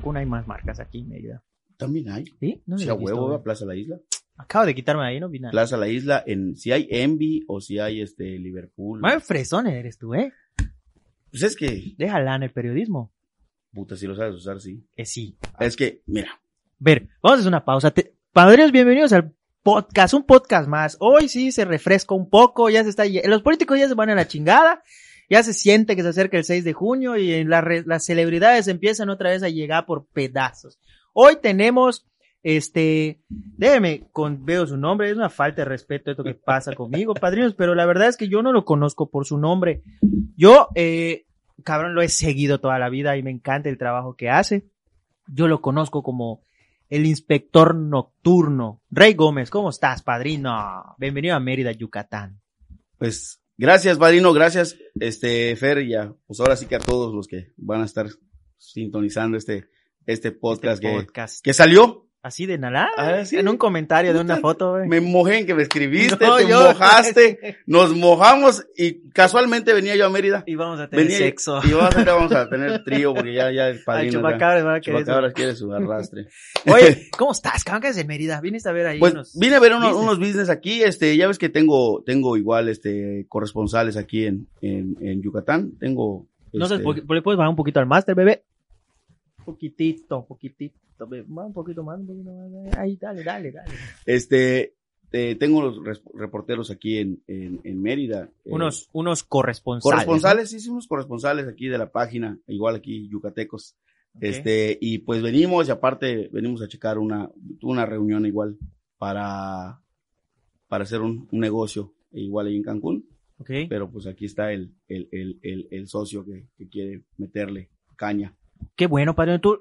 Cancún hay más marcas aquí en Mérida. También hay. ¿Sí? No Si a visto, huevo, va, Plaza La Isla. Acabo de quitarme ahí, no vi nada. Plaza La Isla, en, si hay Envy o si hay este Liverpool. Más fresón eres tú, ¿eh? Pues es que, Déjala en el periodismo. puta, si lo sabes usar, sí. Que sí. Es que, mira, Ver, vamos a hacer una pausa. Te- Padrinos, bienvenidos al podcast, un podcast más. Hoy sí se refresca un poco, ya se está, los políticos ya se van a la chingada, ya se siente que se acerca el 6 de junio y las celebridades empiezan otra vez a llegar por pedazos. Hoy tenemos, este, déjeme, con, veo su nombre, es una falta de respeto esto que pasa conmigo, padrinos, pero la verdad es que yo no lo conozco por su nombre. Yo, eh, cabrón, lo he seguido toda la vida y me encanta el trabajo que hace. Yo lo conozco como el inspector nocturno. Rey Gómez, ¿cómo estás, padrino? Bienvenido a Mérida, Yucatán. pues, gracias, padrino, gracias, este, Fer, y ya, pues ahora sí que a todos los que van a estar sintonizando este, este podcast, Este que salió. Así de nada. Ah, sí. En un comentario de una foto, güey. Me mojé en que me escribiste, No, te yo- mojaste, nos mojamos y casualmente venía yo a Mérida. Y vamos a tener Venía sexo. y vamos a, vamos a tener trío porque ya, ya el padrino. chupacabras, van a querer Chupacabras quiere su arrastre. Oye, ¿cómo estás? ¿Qué haces en Mérida? Viniste a ver ahí Pues unos... vine a ver unos, business. unos business aquí, este, ya ves que tengo, tengo igual, este, corresponsales aquí en, en, en Yucatán, tengo, No sé, este, ¿por qué- ¿le puedes bajar un poquito al máster, bebé? Poquitito, poquitito. Un poquito más, un poquito más. Ahí, dale, dale, dale. este, eh, tengo los reporteros aquí en, en, en Mérida. eh, Unos, unos corresponsales. corresponsales, sí, sí, unos corresponsales aquí de la página, igual aquí yucatecos. Este, y pues venimos, y aparte venimos a checar una, una reunión igual para, para hacer un, un negocio igual ahí en Cancún. Ok. pero pues aquí está el, el, el, el, el socio que, que quiere meterle caña. Qué bueno, padrino. Tú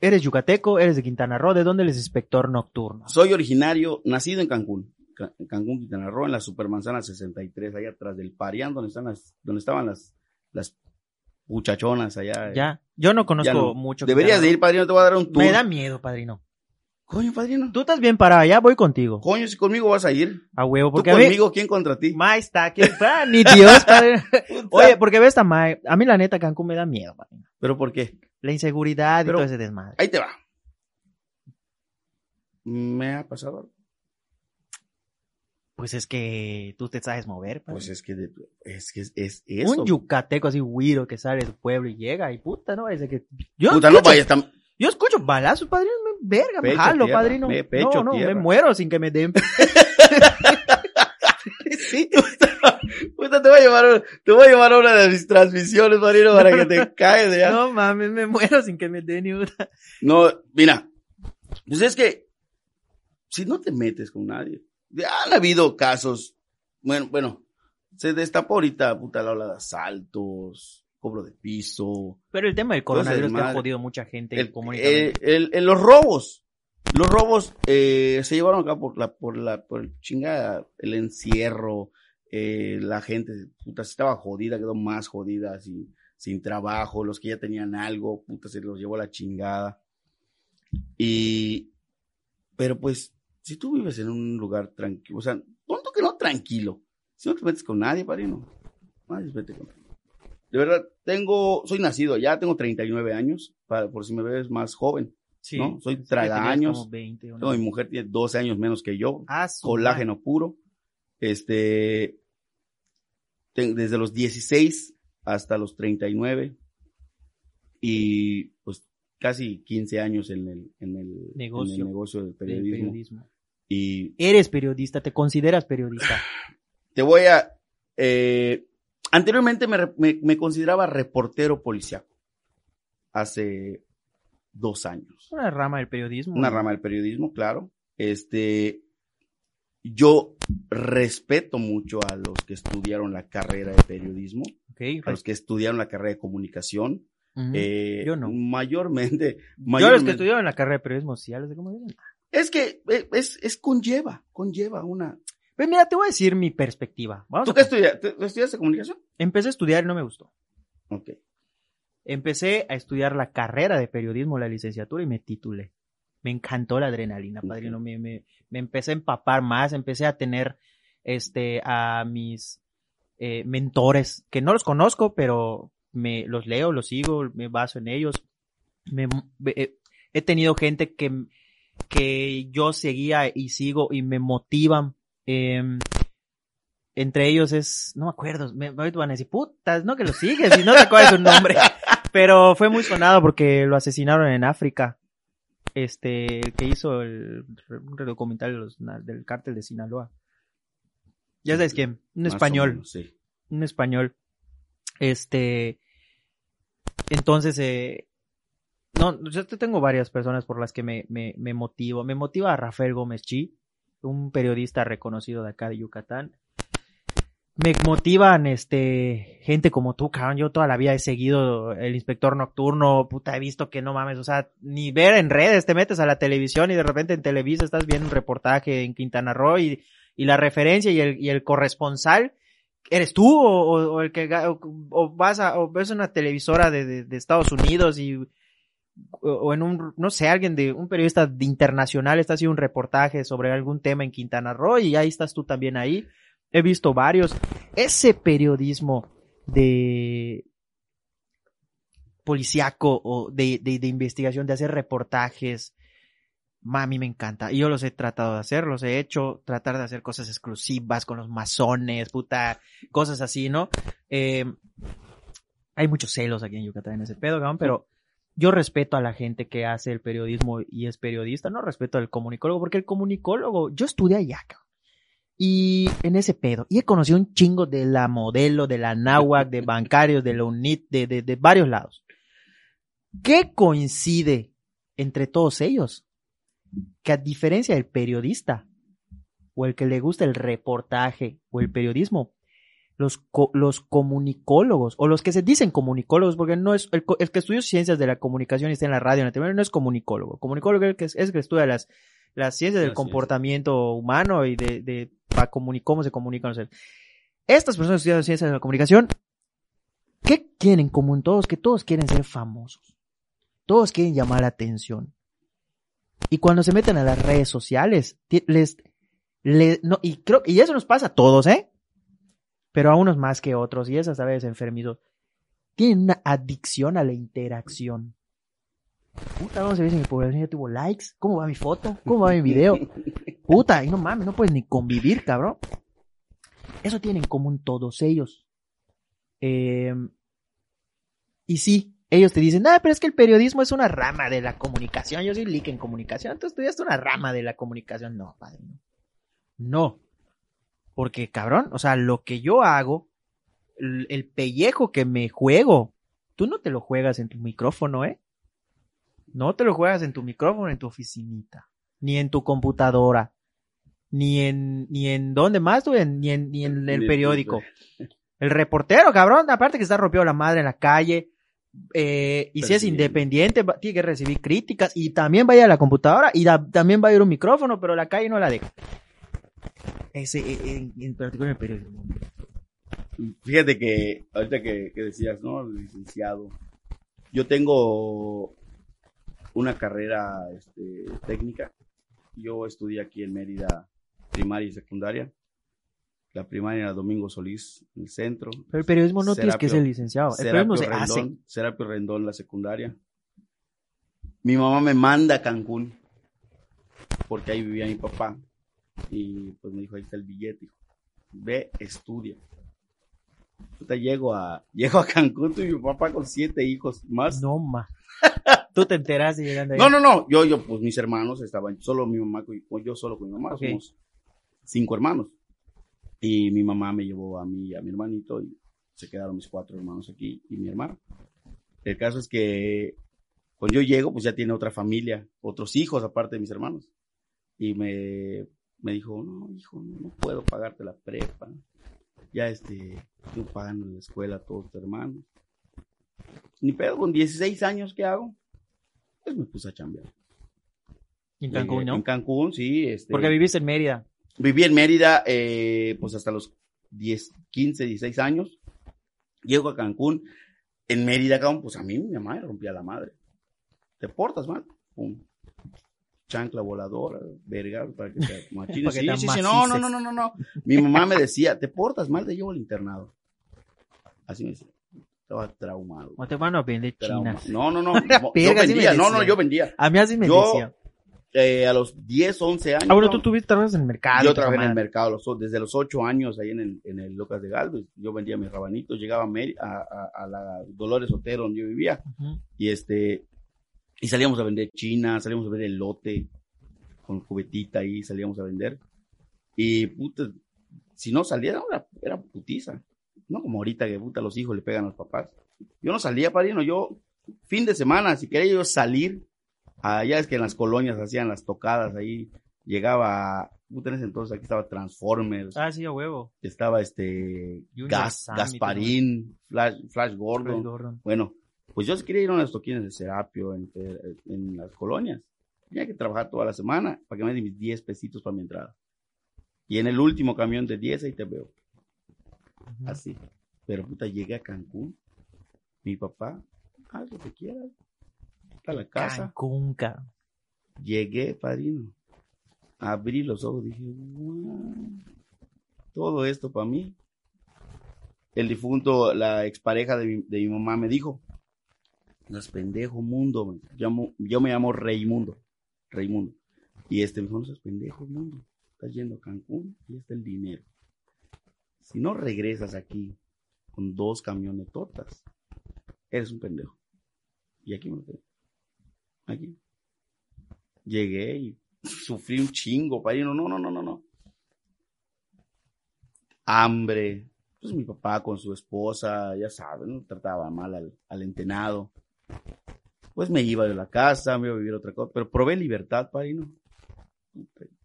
eres yucateco, eres de Quintana Roo. ¿De dónde eres inspector nocturno? Soy originario, nacido en Cancún, Ca- en Cancún, Quintana Roo, en la Supermanzana 63, allá atrás del Parián, donde están las, donde estaban las, las muchachonas allá. Ya. Yo no conozco no. mucho. Deberías Quintana de ir, padrino, te voy a dar un tour. Me da miedo, padrino. Coño, padrino. Tú estás bien parado, ya voy contigo. Coño, si conmigo vas a ir. A huevo, Tú porque mí... conmigo, ¿quién contra ti? Mae está aquí. Ah, ni Dios, padrino. Oye, porque ve esta Mae. A mí la neta Cancún me da miedo, padrino. ¿Pero por qué? La inseguridad y todo ese desmadre. Ahí te va. Me ha pasado algo. Pues es que tú te sabes mover, padrino. Pues es que, es que es, es eso. Un yucateco así güiro que sale del pueblo y llega y puta, ¿no? Es que... Yo Puta, no escucho, vayas tan... yo escucho balazos, padrino, verga, me Pecho jalo, tierra, padrino. me- pecho no, no, tierra. me muero sin que me den. Sí, puta, te voy a llevar, te voy a llevar a una de mis transmisiones, Marino, para que te caes ya. No. No mames, me muero sin que me den ni una. mira, pues es que, si no te metes con nadie, ya han habido casos, bueno, bueno, se destapó ahorita, puta, la ola de asaltos, cobro de piso, Pero el tema del coronavirus que ha jodido mucha gente el, eh, el- el- los robos. Los robos eh, se llevaron acá por la, por la, por el chingada, el encierro, eh, la gente, puta, si estaba jodida, quedó más jodida, sin, sin trabajo, los que ya tenían algo, puta, se los llevó a la chingada. Y, pero pues, si tú vives en un lugar tranquilo, o sea, tonto que no tranquilo, si no te metes con nadie, padrino, nadie se mete con De verdad, tengo, soy nacido allá, tengo 39 años, para, por si me ves más joven. Sí. ¿no? Soy 20 o no. Mi mujer tiene 12 años menos que yo, Ah, colágeno puro. Este, desde los 16 hasta los 39 y pues casi 15 años en el, en el, Negocio. en el negocio del periodismo. Y Eres periodista, te consideras periodista. te voy a, eh, anteriormente me, me, me consideraba reportero policiaco. Hace dos años. Una rama del periodismo. una rama del periodismo, claro. Este, yo respeto mucho a los que estudiaron la carrera de periodismo, a los que estudiaron la carrera de comunicación. Eh, Yo no. Mayormente, Yo los mayormente- que estudiaron la carrera de periodismo social, ¿de cómo dicen? es que eh, es, es conlleva, conlleva una. Pues mira, te voy a decir mi perspectiva. Vamos ¿Tú qué estudiaste? ¿Tú estudiaste comunicación? Empecé a estudiar y no me gustó. Ok. Empecé a estudiar la carrera de periodismo, la licenciatura y me titulé. Me encantó la adrenalina, padrino. Me, me, me empecé a empapar más, empecé a tener este a mis eh, mentores, que no los conozco, pero me los leo, los sigo, me baso en ellos. me, eh, he tenido gente que, que yo seguía y sigo y me motivan. Em, entre ellos es, no me acuerdo, me, me van a decir, putas, no que lo sigues y no te acuerdas su nombre. Pero fue muy sonado porque lo asesinaron en África. Este, que hizo el, un documental de los, del cártel de Sinaloa. Ya sabes quién, un español. sí. Un español. Este, entonces, eh, no, yo tengo varias personas por las que me, me, me motivo. Me motiva a Rafael Gómez Chi, un periodista reconocido de acá de Yucatán me motivan, este, gente como tú, cabrón. Yo toda la vida he seguido el inspector nocturno, puta, he visto que no mames, o sea, ni ver en redes, te metes a la televisión y de repente en Televisa estás viendo un reportaje en Quintana Roo y, y la referencia y el, y el corresponsal, ¿eres tú o, o el que, o, vas a, o ves una televisora de, de, de Estados Unidos y, o en un, no sé, alguien de, un periodista de internacional está haciendo un reportaje sobre algún tema en Quintana Roo y ahí estás tú también ahí he visto varios. Ese periodismo de policiaco o de, de, investigación, de hacer reportajes, a mí me encanta. Y yo los he tratado de hacer, los he hecho, tratar de hacer cosas exclusivas con los masones, puta, cosas así, ¿no? Eh, hay muchos celos aquí en Yucatán en ese pedo, cabrón, pero yo respeto a la gente que hace el periodismo y es periodista, no respeto al comunicólogo, porque el comunicólogo, yo estudié allá. Y en ese pedo. Y he conocido un chingo de la modelo, de la náhuac, de bancarios, de la UNIT, de, de, de varios lados. ¿Qué coincide entre todos ellos? Que a diferencia del periodista, o el que le gusta el reportaje, o el periodismo, los, co los comunicólogos, o los que se dicen comunicólogos, porque no es, el, el, que estudia ciencias de la comunicación y está en la radio, en la televisión, no es comunicólogo. Comunicólogo es el que, es el que estudia las, las ciencias del comportamiento humano y de, de para cómo se comunican los seres. Estas personas que estudian ciencias de la comunicación, ¿qué quieren en común todos? Que todos quieren ser famosos. Todos quieren llamar la atención. Y cuando se meten a las redes sociales, les, les no, y creo, y eso nos pasa a todos, ¿eh? Pero a unos más que otros, y esas a veces enfermizos, tienen una adicción a la interacción. Puta, vamos a ver si mi población ya tuvo likes. ¿Cómo va mi foto? ¿Cómo va mi video? Puta, y no mames, no puedes ni convivir, cabrón. Eso tienen en común todos ellos. Eh, y sí, ellos te dicen, ah, pero es que el periodismo es una rama de la comunicación. Yo soy leak en comunicación, tú estudiaste una rama de la comunicación. No, padre, no. No. Porque, cabrón, o sea, lo que yo hago, el, el pellejo que me juego, tú no te lo juegas en tu micrófono, ¿eh? No te lo juegas en tu micrófono, en tu oficinita, ni en tu computadora, ni en, ni en dónde más, tú, ni en, ni en el periódico. El reportero, cabrón, aparte que está rompiendo la madre en la calle, eh, y si es independiente, tiene que recibir críticas, y también va a ir a la computadora, y da, también va a ir un micrófono, pero la calle no la deja. Ese, e, en, en particular en el periódico. Fíjate que, ahorita que, que decías, ¿no? Licenciado. Yo tengo una carrera este, técnica. Yo estudié aquí en Mérida primaria y secundaria. La primaria era Domingo Solís, en el centro. Pero el periodismo no tienes que ser licenciado. El periodismo se Rendón, hace. Serapio Rendón, la secundaria. Mi mamá me manda a Cancún, porque ahí vivía mi papá. Y pues me dijo, ahí está el billete. Hijo. Ve, estudia. Puta, llego a, llego a Cancún, y mi papá con siete hijos más. No, ma. Tú te enteraste llegando ahí. No, no, no. Yo, yo, pues mis hermanos estaban, solo mi mamá, yo solo con mi mamá, Okay. somos cinco hermanos. Y mi mamá me llevó a mí a mi hermanito y se quedaron mis cuatro hermanos aquí y mi hermano. El caso es que cuando yo llego, pues ya tiene otra familia, otros hijos aparte de mis hermanos. Y me, me dijo, no, hijo, no, no puedo pagarte la prepa. Ya este, tú pagando la escuela a todos tus hermanos. Ni pedo, con 16 años, ¿qué hago? Pues me puse a chambear. En Cancún, Llegué- ¿no? En Cancún, sí. Este, Porque viviste en Mérida. Viví en Mérida, eh, pues hasta los 10, 15, 16 años. Llego a Cancún. En Mérida, pues a mí mi mamá me rompía la madre. ¿Te portas mal? Pum. Chancla voladora, verga, para que te machines. Sí, sí, sí, no, no, no, no, no, no. Mi mamá me decía, ¿te portas mal? Te llevo al internado. Así me decía. estaba traumado. No te van a vender chinas. No, no, no. Yo vendía, no, no, yo vendía. A mí así me Yo- decía. Eh, a los 10, 11 años. Ah, bueno, ¿no? tú tuviste trabajas en el mercado. Yo trabajé en el mercado los desde los 8 años ahí en el, en el Locas de Galvez. Yo vendía mis rabanitos, llegaba a, a, a- la Dolores Otero donde yo vivía. Y este, y salíamos a vender china, salíamos a vender elote con cubetita ahí, salíamos a vender. Y puta, si no salía, era, era putiza. No como ahorita que puta los hijos le pegan a los papás. Yo no salía, padrino, yo, fin de semana, si quería yo salir, allá es que en las colonias hacían las tocadas ahí, llegaba, puta en ese entonces aquí estaba Transformers, Ah, sí, a huevo. estaba este, Gas, Gasparín, Flash, Flash Gordon. Gordon. Bueno, pues yo quería ir a unos toquines de Serapio en, en las colonias. Tenía que trabajar toda la semana para que me den mis 10 pesitos para mi entrada. Y en el último camión de 10 ahí te veo, así. Pero puta, llegué a Cancún. Mi papá, lo que quieras. A la casa. Cancún, ca- Llegué, padrino. Abrí los ojos, dije, "Guau, todo esto para mí. El difunto, la expareja de mi, de mi mamá me dijo, es pendejo mundo, me yo me llamo Reymundo, Reymundo. Y este me dijo, no seas pendejo mundo, estás yendo a Cancún y está el dinero. Si no regresas aquí con dos camionetotas, eres un pendejo. Y aquí me lo quedé. Aquí llegué y sufrí un chingo, padrino. No, no, no, no, no. Hambre. Pues mi papá con su esposa, ya saben, trataba mal al, al entenado. Pues me iba de la casa, me iba a vivir otra cosa, pero probé libertad, padrino.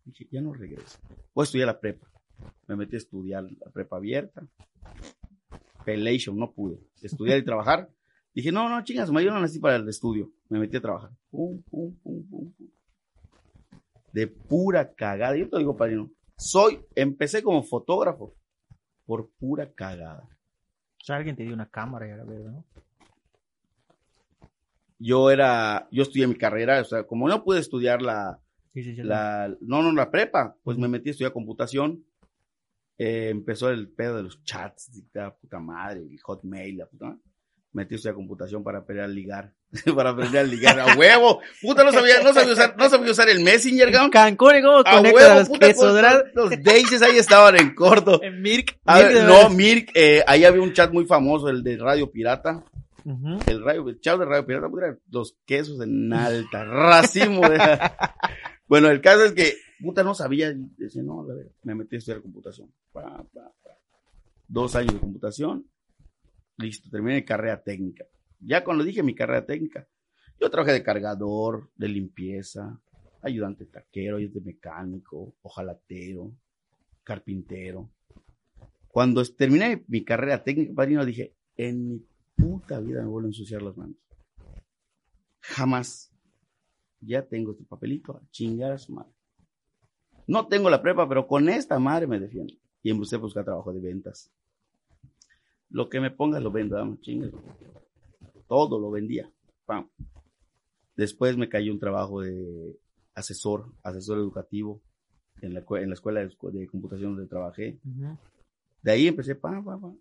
Dije, ya no regreso. Voy a la prepa. Me metí a estudiar la prepa abierta. Pelation, no pude. Estudiar y trabajar. Dije, no, no, chingas, yo no nací para el estudio. Me metí a trabajar. Pum, pum, pum, pum. De pura cagada. Yo te digo, padrino, soy, empecé como fotógrafo por pura cagada. O sea, alguien te dio una cámara y ahora veo, ¿no? Yo era, yo estudié mi carrera, o sea, como no pude estudiar la, Sí, sí, sí. la, no, no, la prepa, pues me metí a estudiar computación. Eh, empezó el pedo de los chats, la puta madre, el hotmail, la puta madre. Metí a estudiar computación para aprender a ligar, para aprender a ligar a huevo. Puta, no sabía, no sabía usar, no sabía usar el Messenger, cabrón. Cancún, ¿y cómo A huevo, los puta, verdad? los daisies ahí estaban en corto. En Mirk. Mirk ver, no. Mirk, eh, ahí había un chat muy famoso, el de Radio Pirata. El radio, el chat de Radio Pirata, puta, los quesos en alta, racimo. bueno, el caso es que, puta, no sabía, decía, no, me metí a estudiar computación. Pa. Dos años de computación, listo, terminé mi carrera técnica. Ya cuando dije mi carrera técnica, yo trabajé de cargador, de limpieza, ayudante taquero, ayudante mecánico, ojalatero, carpintero. Cuando terminé mi carrera técnica, padrino, dije, en mi puta vida me vuelvo a ensuciar las manos. Jamás. Ya tengo este papelito, a chingar a su madre. No tengo la prepa, pero con esta madre me defiendo. Y empecé a buscar trabajo de ventas. Lo que me pongas lo vendo, dame, chingas. Todo lo vendía. Pam. Después me cayó un trabajo de asesor, asesor educativo en la, en la escuela de, computación donde trabajé. De ahí empecé, pa, pa, pa.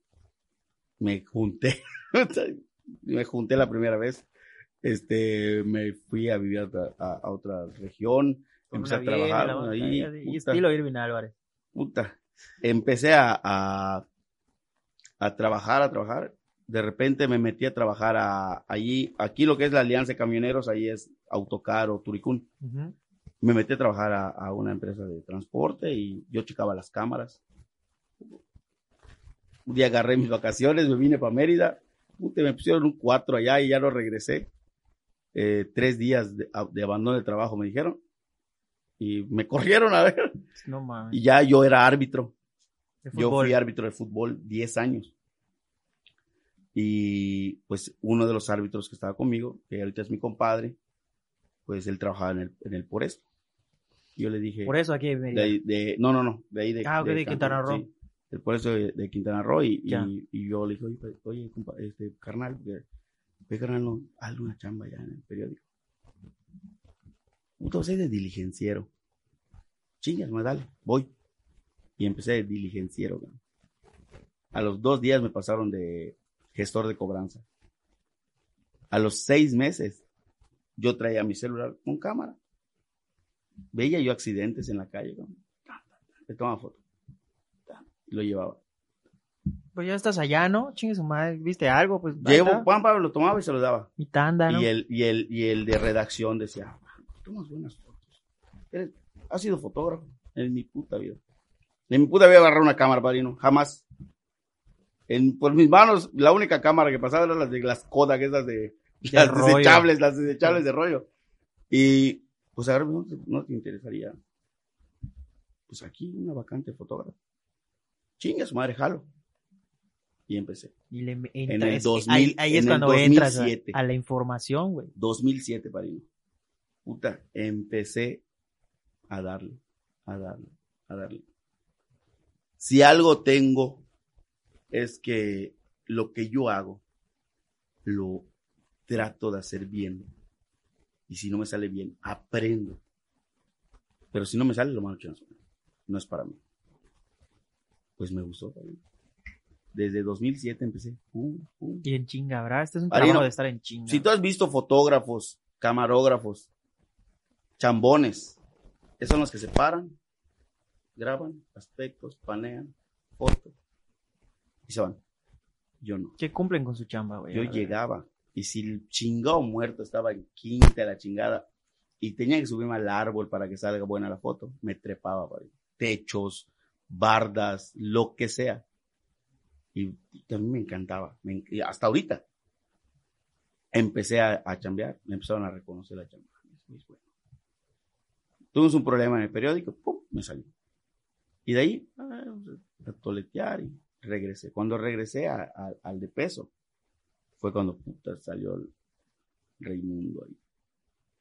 Me junté. me junté la primera vez. Este, me fui a vivir a, otra- a- a otra región. Empecé a una vieja, trabajar ahí. y puta, estilo Irving Álvarez. puta. Empecé a, a, a trabajar, a trabajar. De repente me metí a trabajar a, allí, aquí lo que es la Alianza de Camioneros, ahí es Autocar o Turicún. Ujú. Me metí a trabajar a, a una empresa de transporte y yo checaba las cámaras. Un día agarré mis vacaciones, me vine para Mérida, me pusieron un cuatro allá y ya no regresé. Eh, tres días de, de abandono de trabajo me dijeron y me corrieron a ver No mames. y ya yo era árbitro. Yo fui árbitro de fútbol 10 años. Y pues uno de los árbitros que estaba conmigo, que ahorita es mi compadre, pues él trabajaba en el, en el por esto. Yo le dije, Por eso aquí de, de- no, no, no, de ahí de, Ah, ok, de Quintana Roo. sí, del por eso de, de Quintana Roo y, y- Ya. y yo le dije, oye, oye, compa- este, carnal, que- oye, carnal, no, hazle una chamba ya en el periódico. Soy de diligenciero. Chingas, me dale, voy. Y empecé de diligenciero. A los dos días me pasaron de, gestor de cobranza. A los seis meses, yo traía mi celular con cámara. Veía yo accidentes en la calle. ¿no? Le tomaba foto. Y lo llevaba. Pues ya estás allá, ¿no? Chingue su madre, ¿viste algo? Pues Llevo, Juan Pablo lo tomaba y se lo daba. mi tanda, ¿no? Y el, y el, y el de redacción decía, tomas buenas fotos. Eres- has sido fotógrafo en mi puta vida. En mi puta vida agarrar una cámara, padrino. Jamás. En, por mis manos, la única cámara que pasaba era las de las Kodak, esas de, las rollo. desechables, las desechables de rollo. Y, pues a ver, ¿no te, no te interesaría? Pues aquí una vacante de fotógrafo. Chinga su madre, jalo. Y empecé. Y le me- En entra- el es- 2000, ahí, ahí es en cuando entras a, 2007. a la información, güey. 2007, padrino. Puta, empecé a darle, a darle, a darle. Si algo tengo es que lo que yo hago lo trato de hacer bien. Y si no me sale bien, aprendo. Pero si no me sale, lo mando chingazo. No es para mí. Pues me gustó. Desde 2007 empecé. Pum, pum, Y en chinga, ¿verdad? Este es un Marino, trabajo de estar en chinga. si tú has visto fotógrafos, camarógrafos, chambones, esos son los que se paran, graban aspectos, panean, fotos y se van. Yo no. Que cumplen con su chamba, güey. Yo llegaba y si el chingado muerto estaba en quinta la chingada y tenía que subirme al árbol para que salga buena la foto, me trepaba por ahí. Techos, bardas, lo que sea. Y, mí me encantaba. me hasta ahorita empecé a, a chambear, me empezaron a reconocer la chamba. Bueno. Tuvimos un problema en el periódico, ¡pum! me salió. Y de ahí, ah, a toletear y regresé. Cuando regresé al de peso, fue cuando puta salió el Raimundo ahí.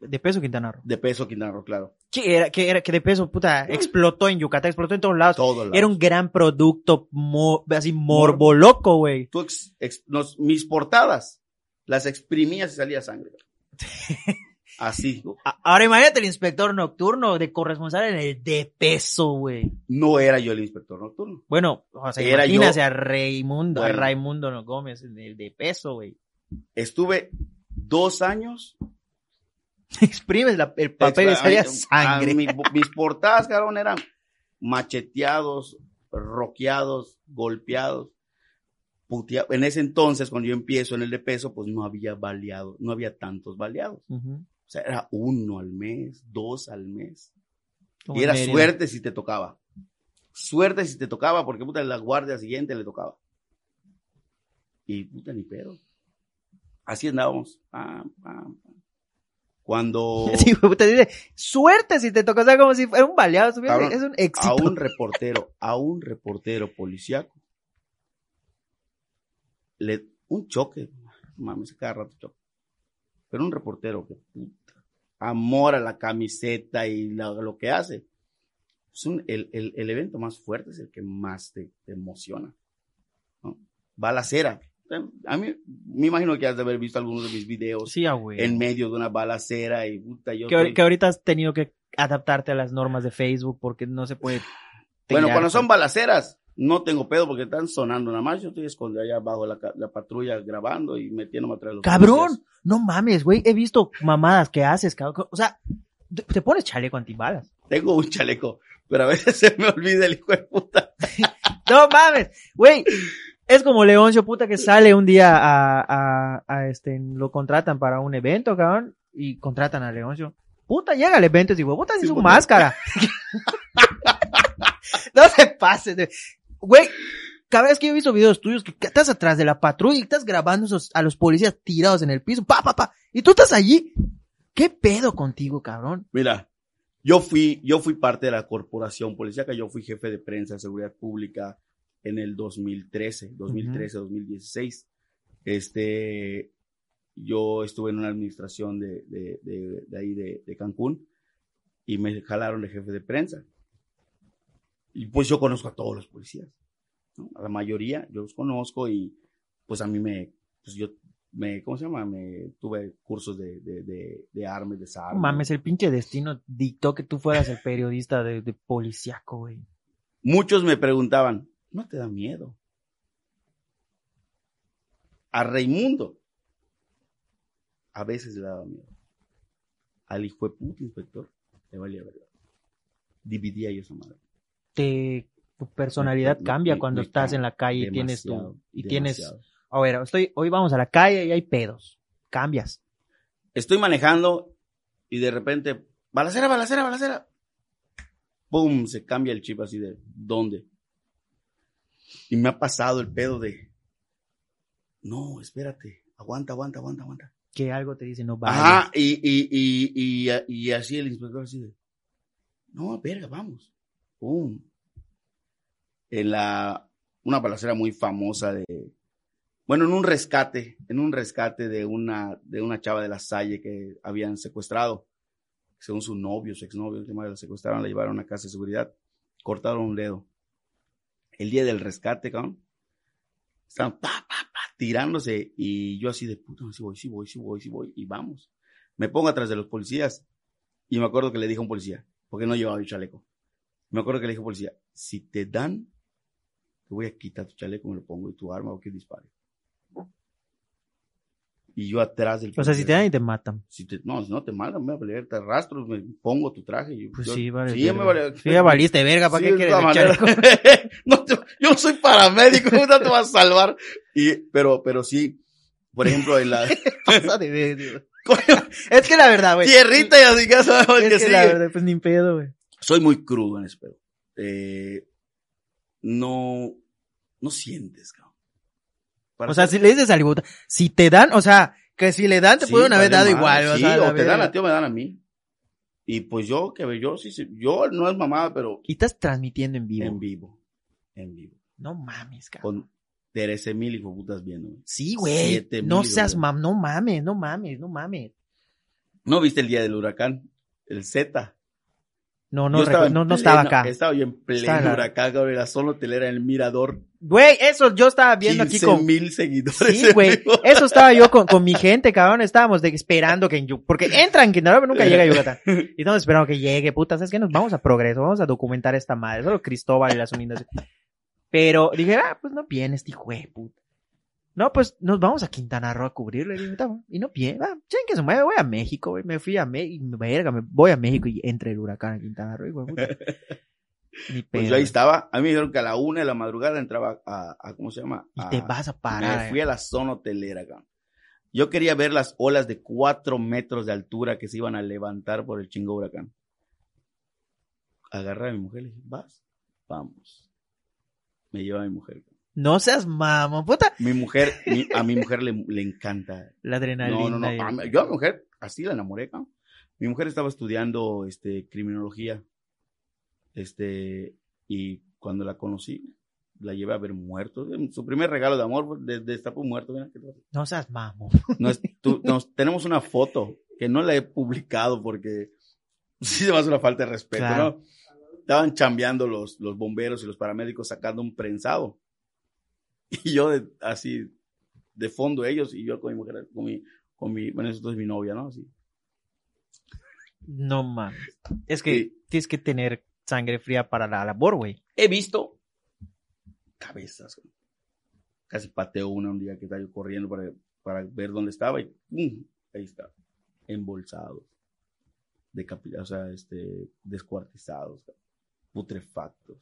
De peso Quintana Roo. De peso Quintana Roo, claro. Que era, que era, que de peso, puta, explotó en Yucatán, explotó en todos lados. Todo Era un gran producto, mo- así morbo loco, güey. Tú ex- ex- nos- mis portadas las exprimías y salía sangre. Así. A- Ahora imagínate el inspector nocturno de corresponsal en el de peso, güey. No era yo el inspector nocturno. Bueno, o sea, Era imagínate yo. a Raimundo, a Bueno. Raimundo no Gómez en el de peso, güey. Estuve dos años. Exprimes la- el papel y salía a sangre. mi- mis portadas, cabrón, eran macheteados, roqueados, golpeados. putea- En ese entonces, cuando yo empiezo en el de peso, pues no había baleados, no había tantos baleados. O sea, era uno al mes, dos al mes. Como Y era suerte si te tocaba. Suerte si te tocaba, porque puta, la guardia siguiente le tocaba. Y puta, ni pedo. Así andábamos. Pam, pam, pam. Cuando Sí, dice, suerte si te tocó, o sea, como si fuera un baleado, Cabrón, es un a éxito. un reportero, a un reportero policiaco, le, un choque, mames, cada rato choque. Pero un reportero que puta, amor a la camiseta y la- lo que hace. Es un- el, el- el evento más fuerte es el que más te, te emociona. ¿no? Balacera. A mí, me imagino que has de haber visto algunos de mis videos Sí, en medio de una balacera y puta, yo que, estoy- que ahorita has tenido que adaptarte a las normas de Facebook porque no se puede. Bueno, cuando son balaceras, no tengo pedo porque están sonando nada más. Yo estoy escondido allá abajo la, la patrulla grabando y metiéndome atrás de los ¡Cabrón! policías. No mames, güey. He visto mamadas que haces, cabrón. O sea, te, te pones chaleco antibalas. Tengo un chaleco, pero a veces se me olvida el hijo de puta. No mames, güey. Es como Leoncio, puta, que sale un día a, a, a este, lo contratan para un evento, cabrón, y contratan a Leoncio. Puta, llega al evento y digo, puta, Sí, su puta. máscara. no se pases, de- güey. Cada vez que yo he visto videos tuyos que estás atrás de la patrulla y estás grabando esos, a los policías tirados en el piso, pa, pa, pa, y tú estás allí. ¿Qué pedo contigo, cabrón? Mira, yo fui, yo fui parte de la corporación policíaca, yo fui jefe de prensa de seguridad pública en el 2013, 2013, 2016. Este, yo estuve en una administración de, de, de, de ahí de, Cancún y me jalaron de jefe de prensa. Y pues yo conozco a todos los policías, ¿no? A la mayoría yo los conozco y pues a mí me, pues yo me, ¿cómo se llama? Me tuve cursos de, de, de, de armas, de No desarme. mames, el pinche destino dictó que tú fueras el periodista de, de policíaco, güey. Muchos me preguntaban, ¿no te da miedo? a Raimundo, a veces le daba miedo. Al hijo de puto inspector, le valía verdad. Dividía yo esa madre. Te, tu personalidad Me- cambia me- cuando me estás en la calle y tienes tu, y tienes, a ver, estoy, hoy vamos a la calle y hay pedos. Cambias. Estoy manejando y de repente, balacera, balacera, balacera. ¡Pum! Se cambia el chip así de, ¿dónde? Y me ha pasado el pedo de, no, espérate, aguanta, aguanta, aguanta, aguanta. Que algo te dice no vayas. Ajá, y, y, y, y, y así el inspector así de, no, verga, vamos. ¡Pum! En la, una balacera muy famosa de, bueno, en un rescate, en un rescate de una, de una chava de la Salle que habían secuestrado, según su novio, su exnovio, que la secuestraron, la llevaron a casa de seguridad, cortaron un dedo. El día del rescate, cabrón, estaban pa, pa, pa, tirándose y yo así de puta, sí voy, sí voy, sí voy, sí voy, y vamos. Me pongo atrás de los policías y me acuerdo que le dije a un policía, porque no llevaba yo chaleco. Me acuerdo que le dije a un policía, si te dan, te voy a quitar tu chaleco, me lo pongo y tu arma o que dispare. Y yo atrás del O sea, si te dan y te matan. si te, no, si no te matan, me va a valer, te arrastro, me pongo tu traje. Y Pues yo- sí, vale. Sí, ya me vale. Sí, ya valiste verga, ¿para Sí, qué quieres chaleco? no te- yo no soy paramédico, ¿cómo te vas a salvar? Y, pero, pero sí, por ejemplo, en la. Es que la verdad, güey. tierrita y así que sabes Es que que la verdad, pues ni pedo, güey. Soy muy crudo en ese pedo. Eh, no, no sientes, cabrón. Para O sea, si le dices al si te dan, o sea, que si le dan te Sí, pudieron haber dado igual. Sí, o, sea, la o te dan a ti o me dan a mí. Y pues yo, que yo sí, sí, yo no es mamada, pero Y estás transmitiendo en vivo. en vivo, en vivo. No mames, cabrón. Con 13 mil hijos putas viendo. Sí, güey. No seas mam, no mames, no mames, no mames. ¿No viste el día del huracán? El Z. No, no, estaba no, no pleno- estaba acá. Estaba yo en pleno huracán, cabrón, la zona hotelera en el Mirador. Güey, eso yo estaba viendo aquí 15 con. mil seguidores. Sí, güey. Eso estaba yo con, con mi gente, cabrón. Estábamos de- esperando que Porque entran en Quintana Roo, pero nunca llega a Yucatán. Y estamos esperando que llegue, puta. ¿Sabes qué? Nos vamos a progreso, vamos a documentar esta madre. Solo Cristóbal y las unidas. Pero dije, ah, pues no viene este hijo de puta. No, pues nos vamos a Quintana Roo a cubrirle. Y, no. Ah, chen que se mueve, voy a México, güey. Me fui a México, verga, me voy a México y entra el huracán a Quintana Roo, güey. Pues yo ahí estaba. A mí me dijeron que a la una de la madrugada entraba a, a ¿cómo se llama? Y te vas a parar. Me fui a la zona hotelera, cabrón. Yo quería ver las olas de cuatro metros de altura que se iban a levantar por el chingo huracán. Agarré a mi mujer y le dije, vas, vamos. Me lleva a mi mujer. No seas mamón, puta. Mi mujer, mi- a mi mujer le, le encanta. La adrenalina. No, no, no. y- a mí- yo a mi mujer así la enamoré, cabrón. Mi mujer estaba estudiando este, criminología. Este, y cuando la conocí, la llevé a ver muertos. Su primer regalo de amor fue de, destapó un muerto. mira. No seas mamón. No es- tú- nos- tenemos una foto que no la he publicado porque sí se me hace una falta de respeto, Claro. ¿no? Estaban chambeando los, los bomberos y los paramédicos sacando un prensado. Y yo de- así, de fondo ellos y yo con mi mujer, con mi, con mi, bueno, eso es mi novia, ¿no? Así. No mames. Es que Sí. tienes que tener sangre fría para la labor, güey. He visto cabezas. Casi pateo una un día que estaba yo corriendo para, para ver dónde estaba y ¡pum! ahí está. Embolsados. Decapitados, o sea, este, descuartizados, putrefactos,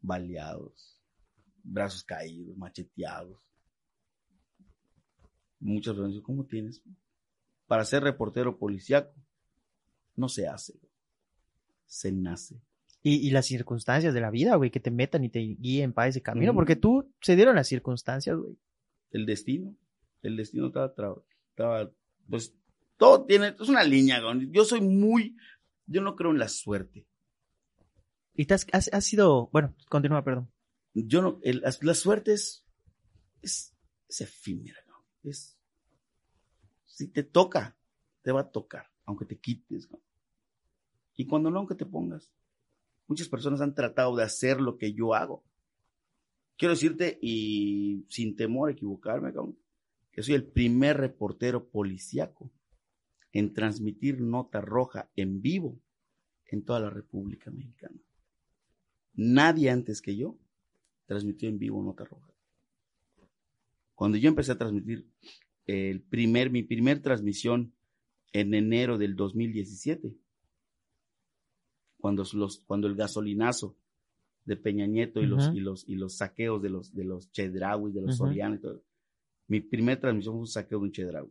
baleados, brazos caídos, macheteados. Muchas veces, ¿cómo tienes? Para ser reportero policíaco, no se hace, se nace. Y, y las circunstancias de la vida, güey, que te metan y te guíen para ese camino, porque tú se dieron las circunstancias, güey. el destino. El destino estaba, estaba, pues, todo tiene, es una línea, cabrón. yo soy muy, yo no creo en la suerte. Y te has, has, has sido, bueno, continúa, perdón. Yo no, el- la, suerte es, es, es efímera, cabrón. es, si te toca, te va a tocar, aunque te quites, y cuando no, aunque te pongas. Muchas personas han tratado de hacer lo que yo hago. Quiero decirte, y sin temor a equivocarme, cabrón, que soy el primer reportero policíaco en transmitir nota roja en vivo en toda la República Mexicana. Nadie antes que yo transmitió en vivo nota roja. Cuando yo empecé a transmitir el primer, mi primer transmisión en enero del 2017, cuando, los, cuando el gasolinazo de Peña Nieto y, los, y, los, y los saqueos de los, de los Chedraui, de los Ujú. Soriano y todo. Mi primera transmisión fue un saqueo de un Chedraui.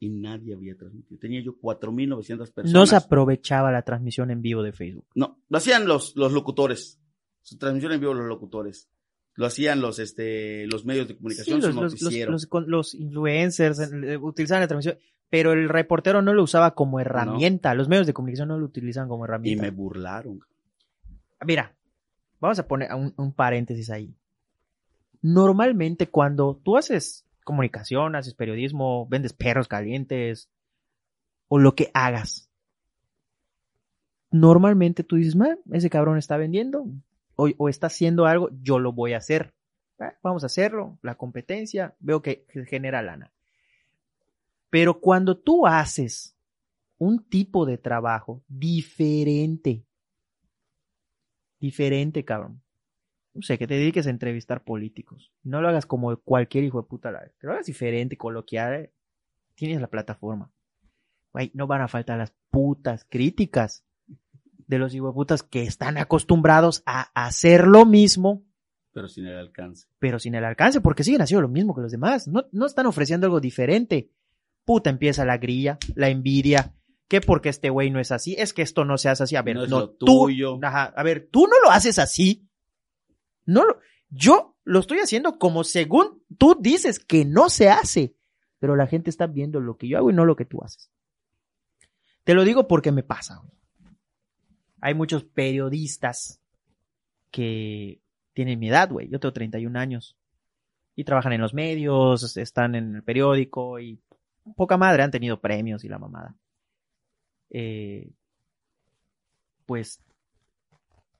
Y nadie había transmitido. Tenía yo 4.900 personas. No se aprovechaba la transmisión en vivo de Facebook. No, lo hacían los, los locutores. Su transmisión en vivo los locutores. Lo hacían los, este, los medios de comunicación, los, los, los, noticiero. los- con- los influencers eh, utilizaban la transmisión, pero el reportero no lo usaba como herramienta. Los medios de comunicación no lo utilizan como y herramienta. me burlaron. Mira, vamos a poner un, un paréntesis ahí. Normalmente cuando tú haces comunicación, haces periodismo, vendes perros calientes o lo que hagas, normalmente tú dices, "Ma, ese cabrón está vendiendo o, o está haciendo algo, yo lo voy a hacer. Ah, Vamos a hacerlo, la competencia, veo que, genera lana. Pero cuando tú haces un tipo de trabajo diferente, diferente, cabrón. No sé, que te dediques a entrevistar políticos. No lo hagas como cualquier hijo de puta. la- Que lo hagas diferente, coloquial. eh. Tienes la plataforma. Güey, no van a faltar las putas críticas de los hijos de putas que están acostumbrados a hacer lo mismo, Pero sin el alcance. pero sin el alcance, porque siguen haciendo lo mismo que los demás. No, no están ofreciendo algo diferente. Puta, empieza la grilla, la envidia. Que porque este güey no es así, es que esto no se hace así. A ver, No lo tú, tuyo. Ajá, a ver, tú no lo haces así. No lo, yo lo estoy haciendo como según tú dices que no se hace. Pero la gente está viendo lo que yo hago y no lo que tú haces. Te lo digo porque me pasa. güey. Hay muchos periodistas que tienen mi edad, güey. Yo tengo 31 años. Y trabajan en los medios, están en el periódico y poca madre han tenido premios y la mamada. Eh, pues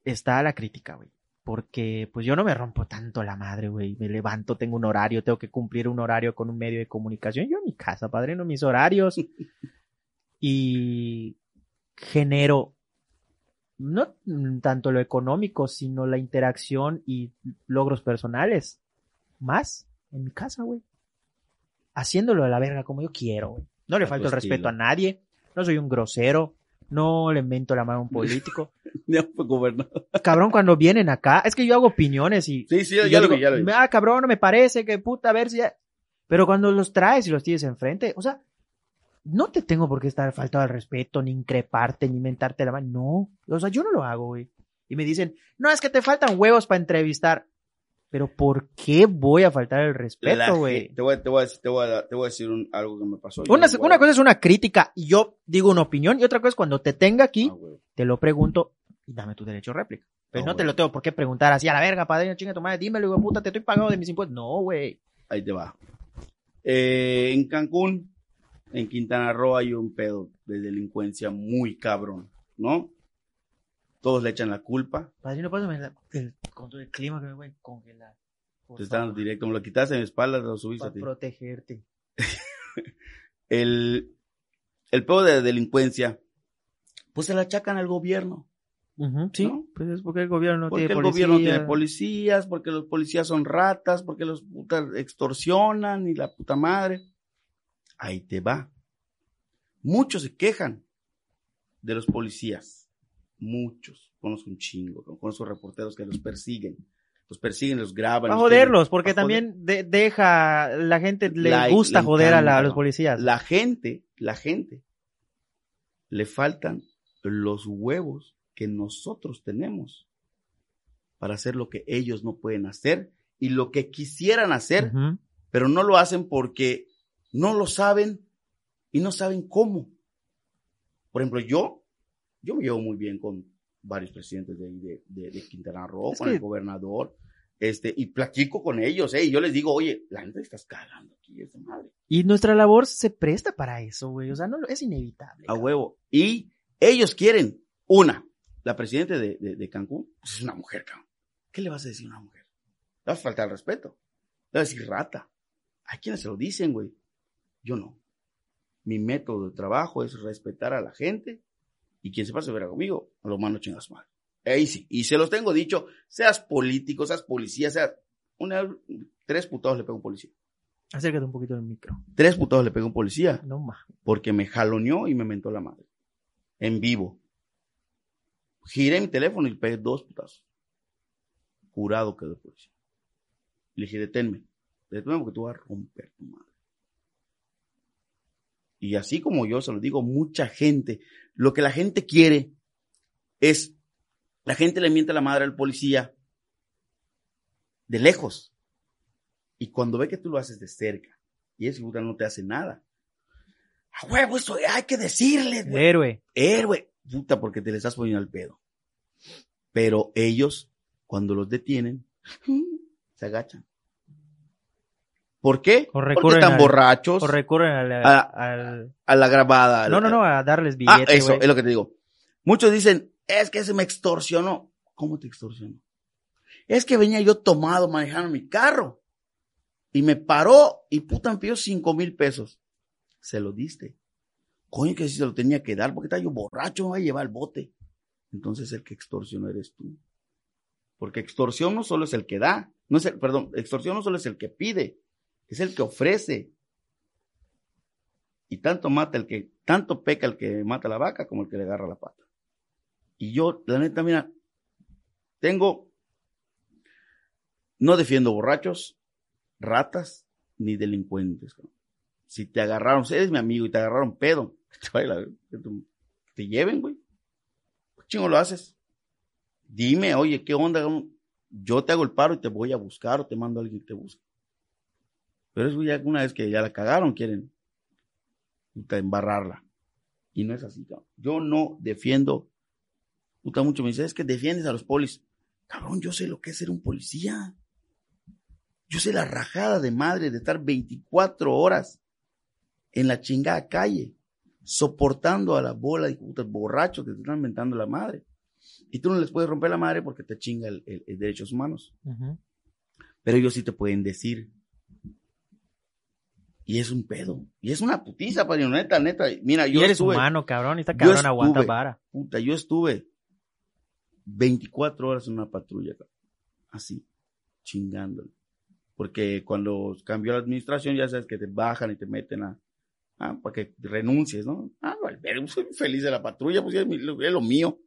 está la crítica, güey. Porque pues yo no me rompo tanto la madre, güey. Me levanto, tengo un horario, tengo que cumplir un horario con un medio de comunicación. Yo en mi casa, padre, no mis horarios. y genero no mm, tanto lo económico, sino la interacción y logros personales. Más en mi casa, güey. Haciéndolo a la verga como yo quiero, güey. No le A falto el respeto a nadie. No soy un grosero. No le mento la mano a un político. Ya fue gobernador. cabrón, cuando vienen acá, es que yo hago opiniones y. Sí, sí, y ya lo digo, vi, ya lo vi. Ah, cabrón, no me parece, que puta, a ver si ya. Pero cuando los traes y los tienes enfrente, o sea, no te tengo por qué estar faltado al respeto, ni increparte, ni mentarte la mano. No. O sea, yo no lo hago, güey. Y me dicen, no, es que te faltan huevos para entrevistar. Pero ¿por qué voy a faltar el respeto, güey? Te voy, a- te voy a decir, te voy a, te voy a decir un- algo que me pasó. Una, una cosa es una crítica y yo digo una opinión y otra cosa es cuando te tenga aquí, Ah, te lo pregunto y dame tu derecho a réplica. Pero Ah, no te lo tengo por qué preguntar así a la verga, padre, chinga tu madre, dímelo, hijo puta, te estoy pagando de mis impuestos. No, güey. Ahí te va. Eh, en Cancún, en Quintana Roo, hay un pedo de delincuencia muy cabrón, ¿no? Todos le echan la culpa. Padrino, pásame la- el control del clima que me voy a congelar. Te están favor, directo, me lo quitaste de mi espalda, lo subiste a para ti. protegerte. El, el pedo de delincuencia, pues se la achacan al gobierno. Sí, ¿No? pues es porque el gobierno no Porque tiene el policía. gobierno tiene policías, porque los policías son ratas, porque los putas extorsionan y la puta madre. Ahí te va. Muchos se quejan de los policías. Muchos. Conozco un chingo. Conozco reporteros que los persiguen. Los persiguen, los graban. Para los joderlos, porque joder. también de- deja, la gente le La- gusta le joder a, la- a los policías. La gente, la gente, le faltan los huevos que nosotros tenemos para hacer lo que ellos no pueden hacer y lo que quisieran hacer, pero no lo hacen porque no lo saben y no saben cómo. Por ejemplo, yo, yo me llevo muy bien con varios presidentes de, de, de- de Quintana Roo, Es con que- el gobernador, este, y platico con ellos, eh, y yo les digo, oye, la neta estás cagando aquí, esa madre. Y nuestra labor se presta para eso, güey. O sea, no, es inevitable. A cabrón. huevo. Y ellos quieren, una, la presidenta de, Cancún, pues es una mujer, cabrón. ¿Qué le vas a decir a una mujer? Le vas a faltar el respeto. Le vas a decir rata. Hay quienes se lo dicen, güey. Yo no. Mi método de trabajo es respetar a la gente y quien se pase a ver conmigo, lo mando chingas mal. Ahí sí. Y se los tengo dicho, seas político, seas policía, seas Una, tres putados le pegó un policía. Acércate un poquito del micro. Tres putados le pegó un policía No más. porque me jaloneó y me mentó la madre. En vivo. Giré mi teléfono y le pegué dos putazos. Jurado quedó el policía. Le dije, deténme. Deténme porque tú vas a romper tu madre. Y así como yo se lo digo, mucha gente, lo que la gente quiere es, la gente le miente a la madre al policía de lejos. Y cuando ve que tú lo haces de cerca, y ese puta no te hace nada. A huevo, eso hay que decirle, güey. Héroe. Héroe. Puta, porque te le estás poniendo al pedo. Pero ellos, cuando los detienen, se agachan. ¿Por qué? O Porque están al- borrachos O recurren al, Ah, al- a la grabada. No, no, no, a darles Ah, billete, eso, es lo que te digo. Muchos dicen, es que se me extorsionó. ¿Cómo te extorsionó? Es que venía yo tomado manejando mi carro. Y me paró y puta me pidió cinco mil pesos. Se lo diste. Coño, que si se lo tenía que dar, porque está yo borracho, me va a llevar el bote. Entonces el que extorsionó eres tú. Porque extorsión no solo es el que da, no es el, perdón, extorsión no solo es el que pide, es el que ofrece. Y tanto mata el que, tanto peca el que mata la vaca como el que le agarra la pata. Y yo, la neta, mira, tengo, no defiendo borrachos, ratas, ni delincuentes. Si te agarraron, si eres mi amigo y te agarraron pedo, que te- lleven, güey. ¿Qué chingo lo haces? Dime, oye, ¿qué onda? Yo te hago el paro y te voy a buscar o te mando a alguien que te busque. Pero eso ya una vez que ya la cagaron, quieren embarrarla. Y no es así, cabrón. Yo no defiendo. Puta, mucho me dice, es que defiendes a los polis. Cabrón, yo sé lo que es ser un policía. Yo sé la rajada de madre de estar 24 horas en la chingada calle, soportando a la bola de putas borrachos que te están inventando la madre. Y tú no les puedes romper la madre porque te chinga el, el- el derechos humanos. Pero ellos sí te pueden decir. Y es un pedo. Y es una putiza, padrino, neta, neta. Mira, Y yo eres estuve, humano, cabrón. Y esta yo cabrón aguanta vara. puta, yo estuve 24 horas en una patrulla, así, chingándole. Porque cuando cambió la administración, ya sabes que te bajan y te meten a, ah, para que renuncies, ¿no? Ah, vale, pero soy feliz de la patrulla, pues es, mi- es lo mío.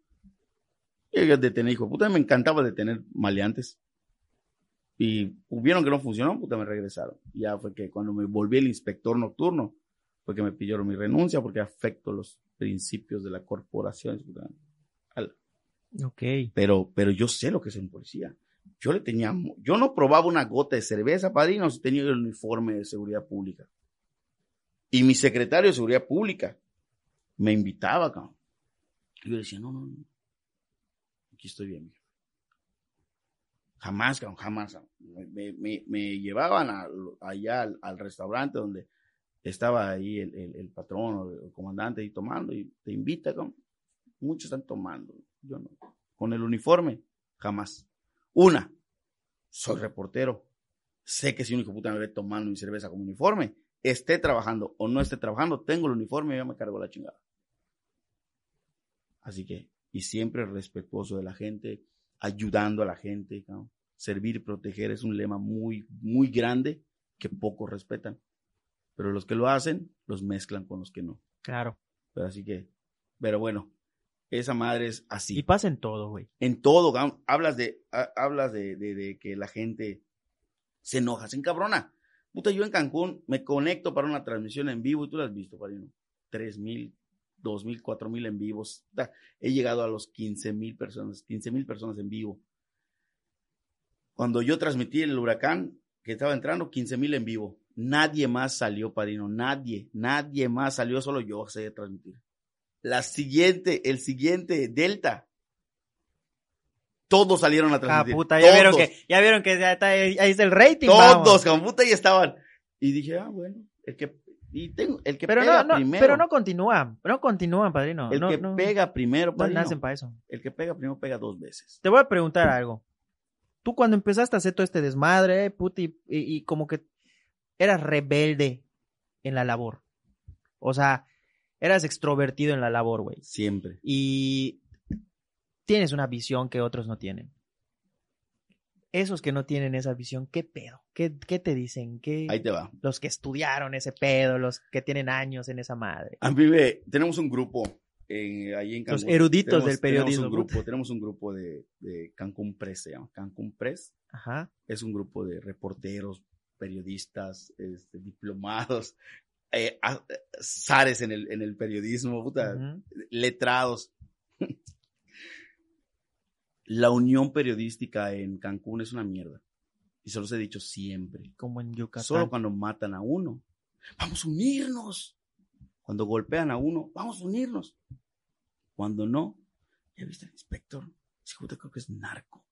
A detener, hijo, puta, me encantaba detener maleantes. Y hubieron que no funcionó, puta, me regresaron. Ya fue que cuando me volví el inspector nocturno, fue que me pidieron mi renuncia porque afecto los principios de la corporación. Ok. Pero, pero yo sé lo que es un policía. Yo le tenía, yo no probaba una gota de cerveza, padrino, si tenía el uniforme de seguridad pública. Y mi secretario de seguridad pública me invitaba, cabrón. Y yo decía, no, no, no. Aquí estoy bien. Jamás, jamás. Me, me- me llevaban allá al, restaurante donde estaba ahí el, el- el patrón o el comandante ahí tomando y te invita, cabrón. Muchos están tomando. Yo no. Con el uniforme, jamás. Una, soy reportero. Sé que si un hijo puta me ve tomando mi cerveza como uniforme, esté trabajando o no esté trabajando, tengo el uniforme y ya me cargo la chingada. Así que, y siempre respetuoso de la gente, ayudando a la gente, cabrón. servir y proteger es un lema muy, muy grande que pocos respetan. Pero los que lo hacen, los mezclan con los que no. Claro. Pero así que, pero bueno, esa madre es así Y pasa en todo, güey. en todo, hablas de, ha- hablas de, de- de que la gente se enoja, se encabrona. Puta, yo en Cancún me conecto para una transmisión en vivo y tú la has visto, Parino. Tres mil, dos mil, cuatro mil en vivos. He llegado a los quince mil personas, quince mil personas en vivo. Cuando yo transmití el huracán que estaba entrando, quince mil en vivo. Nadie más salió, Padrino. Nadie, nadie más salió, solo yo sé transmitir. La siguiente, el siguiente Delta. Todos salieron a Ah, transmitir. puta, ya vieron que, ya vieron que está, ahí está el rating. Todos, con puta, ahí estaban. Y dije, ah, bueno, el que, y tengo, el que Pero pega no, no, primero. pero no continúan, no continúan, padrino. el no, que no, pega primero, no padrino. nacen para eso. El que pega primero pega dos veces. Te voy a preguntar algo. Tú cuando empezaste a hacer todo este desmadre, puta, y, y- y como que eras rebelde en la labor. O sea, eras extrovertido en la labor, güey. Siempre. Y tienes una visión que otros no tienen. Esos que no tienen esa visión, ¿qué pedo? ¿Qué, qué te dicen? ¿Qué, Ahí te va. los que estudiaron ese pedo, los que tienen años en esa madre. A mí tenemos un grupo eh, ahí en Los Cancún. eruditos Tenemos- del periodismo. Tenemos un grupo, tenemos un grupo de, de Cancún Press, se llama Cancún Press. Ajá. Es un grupo de reporteros, periodistas, este, diplomados, eh, a- zares en el, en el periodismo, puta, letrados. La unión periodística en Cancún es una mierda. Y se los he dicho siempre. Como en Yucatán. Solo cuando matan a uno. Vamos a unirnos. Cuando golpean a uno, vamos a unirnos. Cuando no, ya viste al inspector. Ese hijo te creo que es narco.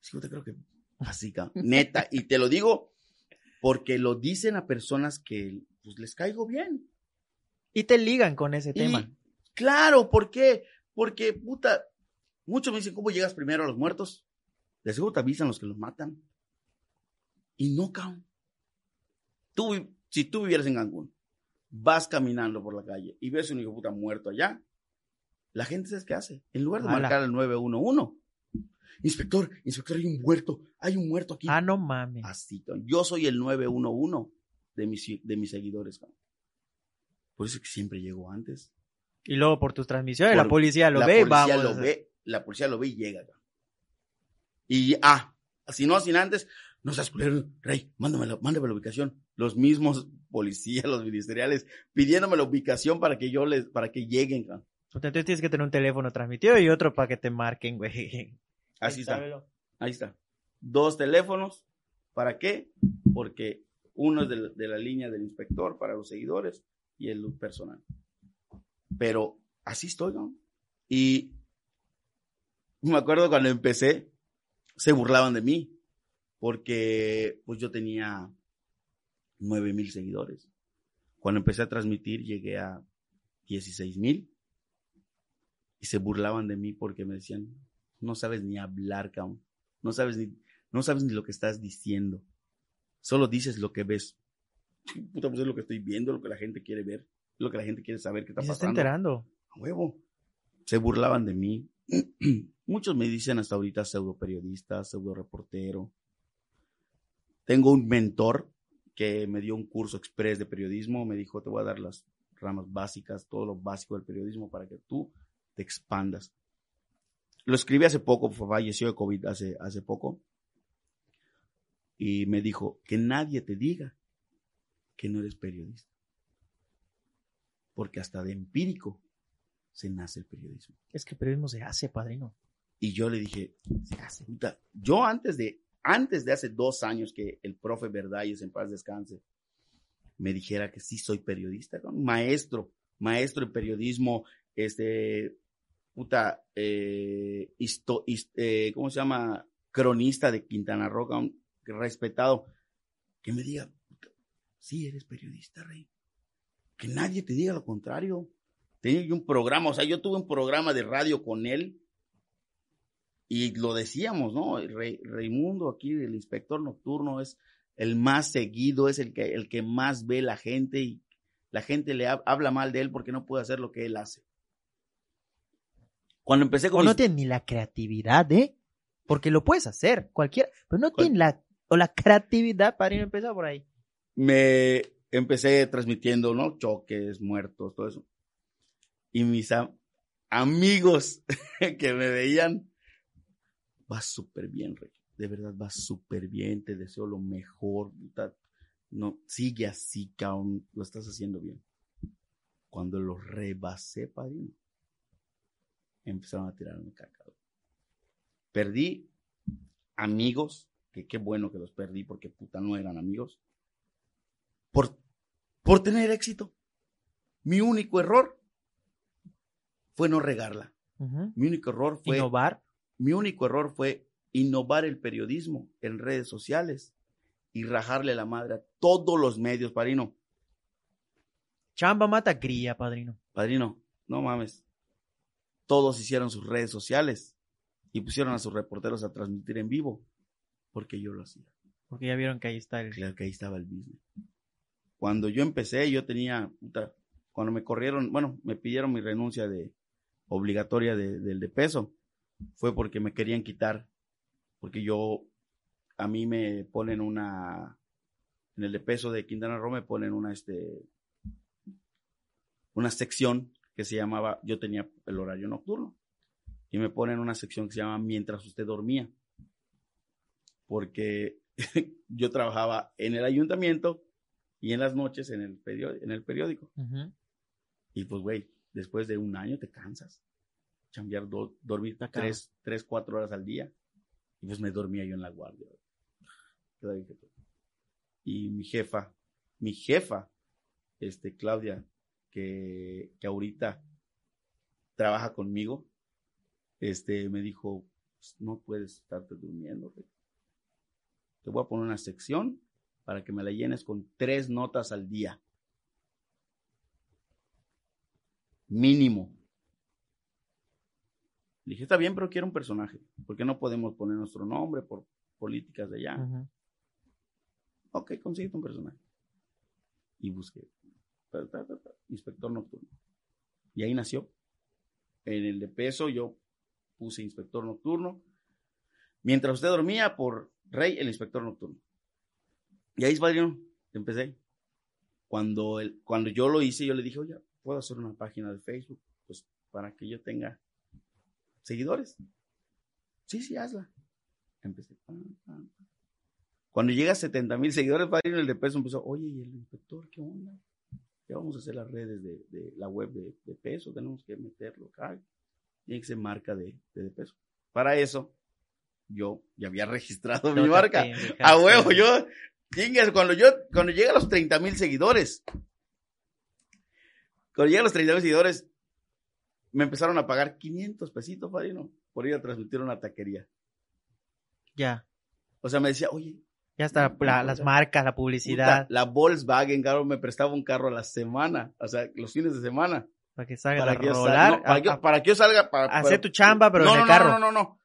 Ese hijo te creo que así, cabrón. neta. Y te lo digo porque lo dicen a personas que pues, les caigo bien. Y te ligan con ese Y, tema. claro, ¿por qué? Porque, puta, muchos me dicen, ¿cómo llegas primero a los muertos? De seguro te avisan los que los matan. Y no, cabrón. Tú, si tú vivieras en Cancún, vas caminando por la calle y ves un hijo puta muerto allá, la gente ¿sabes qué hace? En lugar de Ala. marcar el 911, inspector, inspector, hay un muerto, hay un muerto aquí. Ah, no mames. Así, yo soy el 911 de mis, de mis seguidores. cabrón. Por eso es que siempre llego antes. Y luego por tus transmisiones, la policía lo la ve policía vamos. lo ve, la policía lo ve y llega. cabrón. Y, ah, si no, sin antes, no seas culero, Rey, mándame la, mándame la ubicación. Los mismos policías, los ministeriales, pidiéndome la ubicación para que yo les, para que lleguen. cabrón. Entonces tienes que tener un teléfono transmitido y otro para que te marquen, güey. Así está, Sábelo. ahí está. Dos teléfonos, ¿para qué? Porque uno es de, la- de la línea del inspector para los seguidores y el personal. Pero así estoy, ¿no? Y me acuerdo cuando empecé, se burlaban de mí, porque pues yo tenía nueve mil seguidores. Cuando empecé a transmitir llegué a 16 mil y se burlaban de mí porque me decían, no sabes ni hablar, cabrón. No sabes ni, no sabes ni lo que estás diciendo. Solo dices lo que ves. Puta, pues es lo que estoy viendo, lo que la gente quiere ver, lo que la gente quiere saber qué está Y se está pasando. enterando. A huevo. Se burlaban de mí. Muchos me dicen hasta ahorita pseudo periodista, pseudo reportero. Tengo un mentor que me dio un curso express de periodismo. Me dijo, te voy a dar las ramas básicas, todo lo básico del periodismo para que tú te expandas. Lo escribí hace poco, falleció de COVID hace, hace poco. Y me dijo, que nadie te diga que no eres periodista. Porque hasta de empírico se nace el periodismo. Es que el periodismo se hace, padrino. Y yo le dije, se hace. puta. Yo antes de, antes de hace dos años que el profe Verdalles, en paz descanse, me dijera que sí soy periodista, ¿no? maestro, maestro en periodismo, este, puta, eh, histo- his- eh, ¿cómo se llama? Cronista de Quintana Roo, cabrón, respetado, que me diga, puta, sí eres periodista, rey. Que nadie te diga lo contrario. Tenía un programa, o sea, yo tuve un programa de radio con él y lo decíamos, ¿no? Raimundo aquí, el inspector nocturno, es el más seguido, es el que, el que más ve la gente y la gente le hab- habla mal de él porque no puede hacer lo que él hace. Cuando empecé con O no tiene ni la creatividad, ¿eh? Porque lo puedes hacer, cualquiera. Pero no tiene la, o la creatividad para ir a empezar por ahí. me empecé transmitiendo, ¿no? Choques, muertos, todo eso. Y mis am- amigos que me veían, vas súper bien, Rey. De verdad, vas súper bien. Te deseo lo mejor. No, sigue así. Lo estás haciendo bien. Cuando lo rebasé, padrino, empezaron a tirarme caca. Perdí amigos, que qué bueno que los perdí porque puta no eran amigos por, por tener éxito. Mi único error fue no regarla. Mi único error fue, Innovar. mi único error fue innovar el periodismo en redes sociales y rajarle la madre a todos los medios, padrino. Chamba mata cría, padrino. Padrino, no mames. Todos hicieron sus redes sociales y pusieron a sus reporteros a transmitir en vivo porque yo lo hacía. Porque ya vieron que ahí está el... Claro que ahí estaba el business. Cuando yo empecé, yo tenía, puta, cuando me corrieron, bueno, me pidieron mi renuncia de obligatoria de- del de peso, fue porque me querían quitar, porque yo a mí me ponen una, en el de peso de Quintana Roo me ponen una, este, una sección que se llamaba, yo tenía el horario nocturno, y me ponen una sección que se llama Mientras usted dormía, porque yo trabajaba en el ayuntamiento y en las noches en el, periódico, en el periódico. Y pues, güey, después de un año te cansas. Chambear, dormir tres, tres, cuatro horas al día. Y pues me dormía yo en la guardia. Y mi jefa, mi jefa, este, Claudia, que, que ahorita trabaja conmigo, este, me dijo, pues, no puedes estarte durmiendo. Te voy a poner una sección para que me la llenes con tres notas al día. Mínimo. Le dije, está bien, pero quiero un personaje. ¿Por qué no podemos poner nuestro nombre por políticas de allá? Ok, consigue un personaje. Y busqué. inspector nocturno. Y ahí nació. En el de peso yo puse inspector nocturno. Mientras usted dormía, por Rey, el inspector nocturno. Y ahí, padrino, empecé. Cuando, el, cuando yo lo hice, yo le dije, oye, ¿puedo hacer una página de Facebook? Pues para que yo tenga seguidores. Sí, sí, hazla. Empecé. Cuando llega a 70 mil seguidores, padrino, el de peso empezó, oye, ¿y el inspector qué onda? Ya vamos a hacer las redes de, la web de, peso, tenemos que meterlo acá. Tiene que ser marca de, de peso. Para eso, yo ya había registrado mi marca. A huevo, yo, cuando yo, cuando llega a los 30 mil seguidores, cuando llega a los 30 mil seguidores, me empezaron a pagar 500 pesitos, padrino, por ir a transmitir una taquería. Ya. O sea, me decía, oye. Ya está las marcas, la publicidad. la Volkswagen, claro, me prestaba un carro a la semana, o sea, los fines de semana. Para que salga para a rolar. para, que, yo salga. Para, hacer tu chamba, pero en el carro. No, no, no, no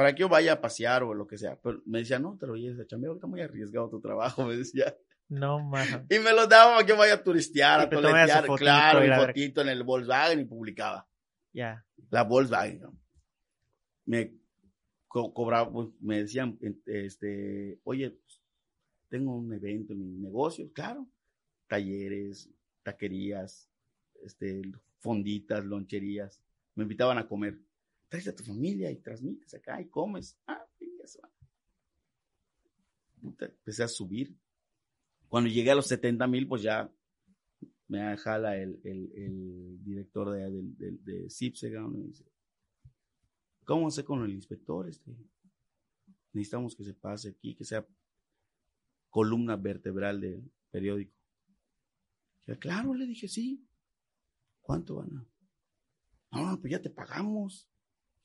para que yo vaya a pasear o lo que sea. Pero me decía, no, te lo lleves a chambear, está muy arriesgado tu trabajo, me decía. No, mames. Y me lo daba para que vaya a turistear, a toletear, claro, mi fotito en el Volkswagen y publicaba. Ya. La Volkswagen. Me cobraba, pues, me decían, este, oye, tengo un evento en mi negocio, claro, talleres, taquerías, este, fonditas, loncherías, me invitaban a comer traes a tu familia y transmites acá y comes. Ah, eso. Empecé a subir. Cuando llegué a los 70 mil, pues ya me jala el, el, director de, de, de, me dice, ¿cómo hacer con el inspector? Este? Necesitamos que se pase aquí, que sea columna vertebral del periódico. Claro, le dije, sí. ¿Cuánto van a? No, no, pues ya te pagamos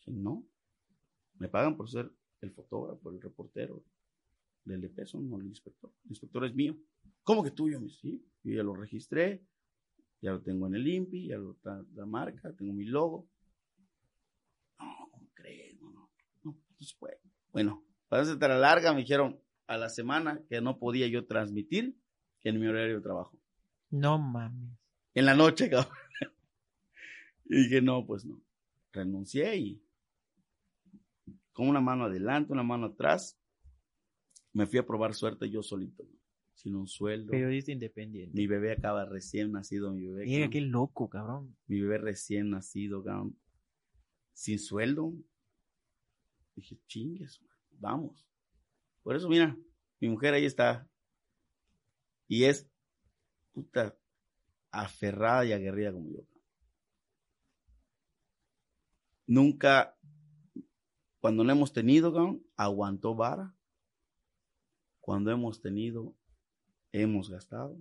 no, me pagan por ser el fotógrafo, el reportero del de peso, no el inspector. El inspector es mío. ¿Cómo que tuyo? Sí, yo ya lo registré, ya lo tengo en el INPI, ya lo está la marca, tengo mi logo. No, ¿cómo crees? No, no, no, pues, Bueno, para estar la larga me dijeron a la semana que no podía yo transmitir en mi horario de trabajo. No mames. En la noche, cabrón. Y dije, no, pues no. Renuncié y con una mano adelante, una mano atrás. Me fui a probar suerte yo solito, sin un sueldo. Periodista independiente. Mi bebé acaba recién nacido, mi bebé. Mira, qué loco, cabrón. Mi bebé recién nacido, cabrón. Sin sueldo. Dije, chingues, vamos. Por eso, mira, mi mujer ahí está. Y es puta aferrada y aguerrida como yo. Nunca cuando no hemos tenido, aguantó vara. Cuando hemos tenido, hemos gastado.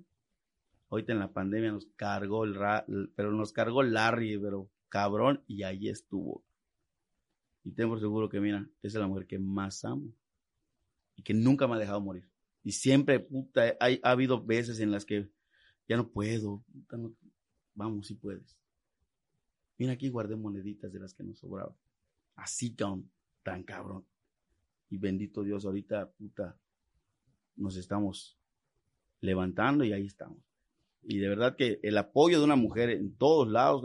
Ahorita en la pandemia nos cargó el, pero nos cargó Larry, pero cabrón, y ahí estuvo. Y tengo seguro que, mira, esa es la mujer que más amo. Y que nunca me ha dejado morir. Y siempre, puta, hay, ha habido veces en las que ya no puedo. vamos, si puedes. Mira, aquí guardé moneditas de las que nos sobraban. Así, cabrón tan cabrón. Y bendito Dios, ahorita, puta, nos estamos levantando y ahí estamos. Y de verdad que el apoyo de una mujer en todos lados,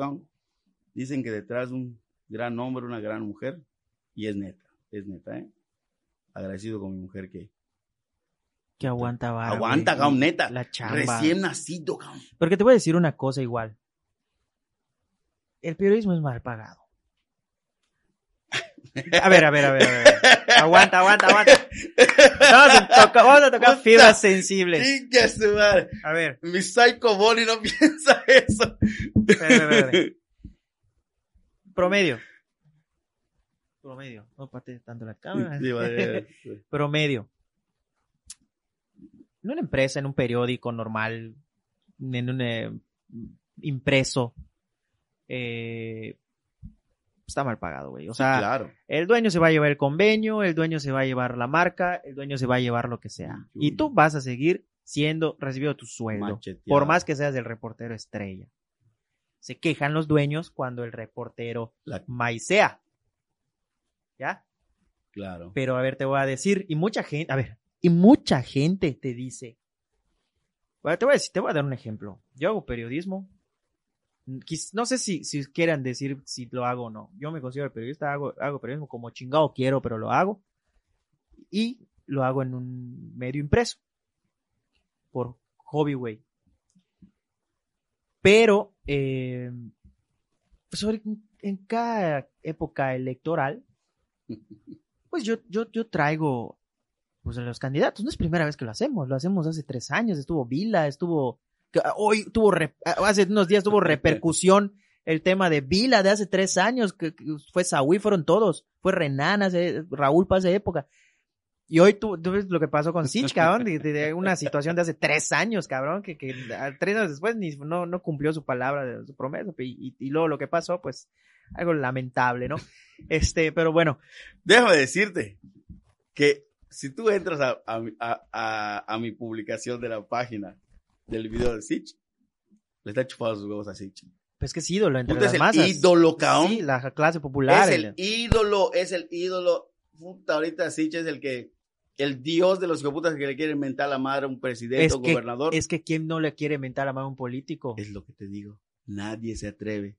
dicen que detrás de un gran hombre, una gran mujer, y es neta, es neta, ¿eh? Agradecido con mi mujer que, Que aguanta vara, Aguanta, güey, neta. La chamba. Recién nacido, cabrón. Porque te voy a decir una cosa igual. El periodismo es mal pagado. A ver, a ver, a ver, a ver. Aguanta, aguanta, aguanta. Vamos a tocar, vamos a tocar fibras sensibles. A ver, Mi psycho Bonnie no piensa eso. espera, espera, espera. Promedio. Promedio. No pate tanto la cámara. Sí, vale. Promedio. En una empresa, en un periódico normal, en un eh, impreso, eh, está mal pagado, güey. O sea, claro. el dueño se va a llevar el convenio, el dueño se va a llevar la marca, el dueño se va a llevar lo que sea. Uy. Y tú vas a seguir siendo, recibiendo tu sueldo. Macheteado. Por más que seas el reportero estrella. Se quejan los dueños cuando el reportero La- maicea. ¿Ya? Claro. Pero a ver, te voy a decir, y mucha gente, a ver, y mucha gente te dice. Bueno, te voy a decir, te voy a dar un ejemplo. Yo hago periodismo. No sé si, si quieran decir si lo hago o no. Yo me considero periodista, hago, hago periodismo como chingado quiero, pero lo hago. Y lo hago en un medio impreso. Por hobby, güey. Pero, eh, sobre, en cada época electoral, pues yo, yo, yo traigo pues a los candidatos. No es primera vez que lo hacemos, lo hacemos hace tres años. Estuvo Vila, estuvo hoy tuvo hace unos días tuvo repercusión el tema de Vila de hace tres años, que, fue Saúl, fueron todos, fue Renan, hace, Raúl para esa época. Y hoy tú, tú ves lo que pasó con Sich, cabrón, de, una situación de hace tres años, cabrón, que, que tres años después ni, no, no cumplió su palabra, su promesa, y, y, luego lo que pasó, pues, algo lamentable, ¿no? Este, pero bueno, Déjame decirte que si tú entras a, a- a mi publicación de la página del video de Sitch, le está chupando sus huevos a Sitch. pues que es ídolo entre Puta, las es el masas. ídolo, cabrón. Sí, la clase popular. es el ídolo, es el ídolo. Puta, ahorita Sitch es el que, el dios de los hijoputas que le quieren mentar la madre a un presidente es o que, gobernador. es que quién no le quiere mentar a mano a un político. Es lo que te digo. Nadie se atreve.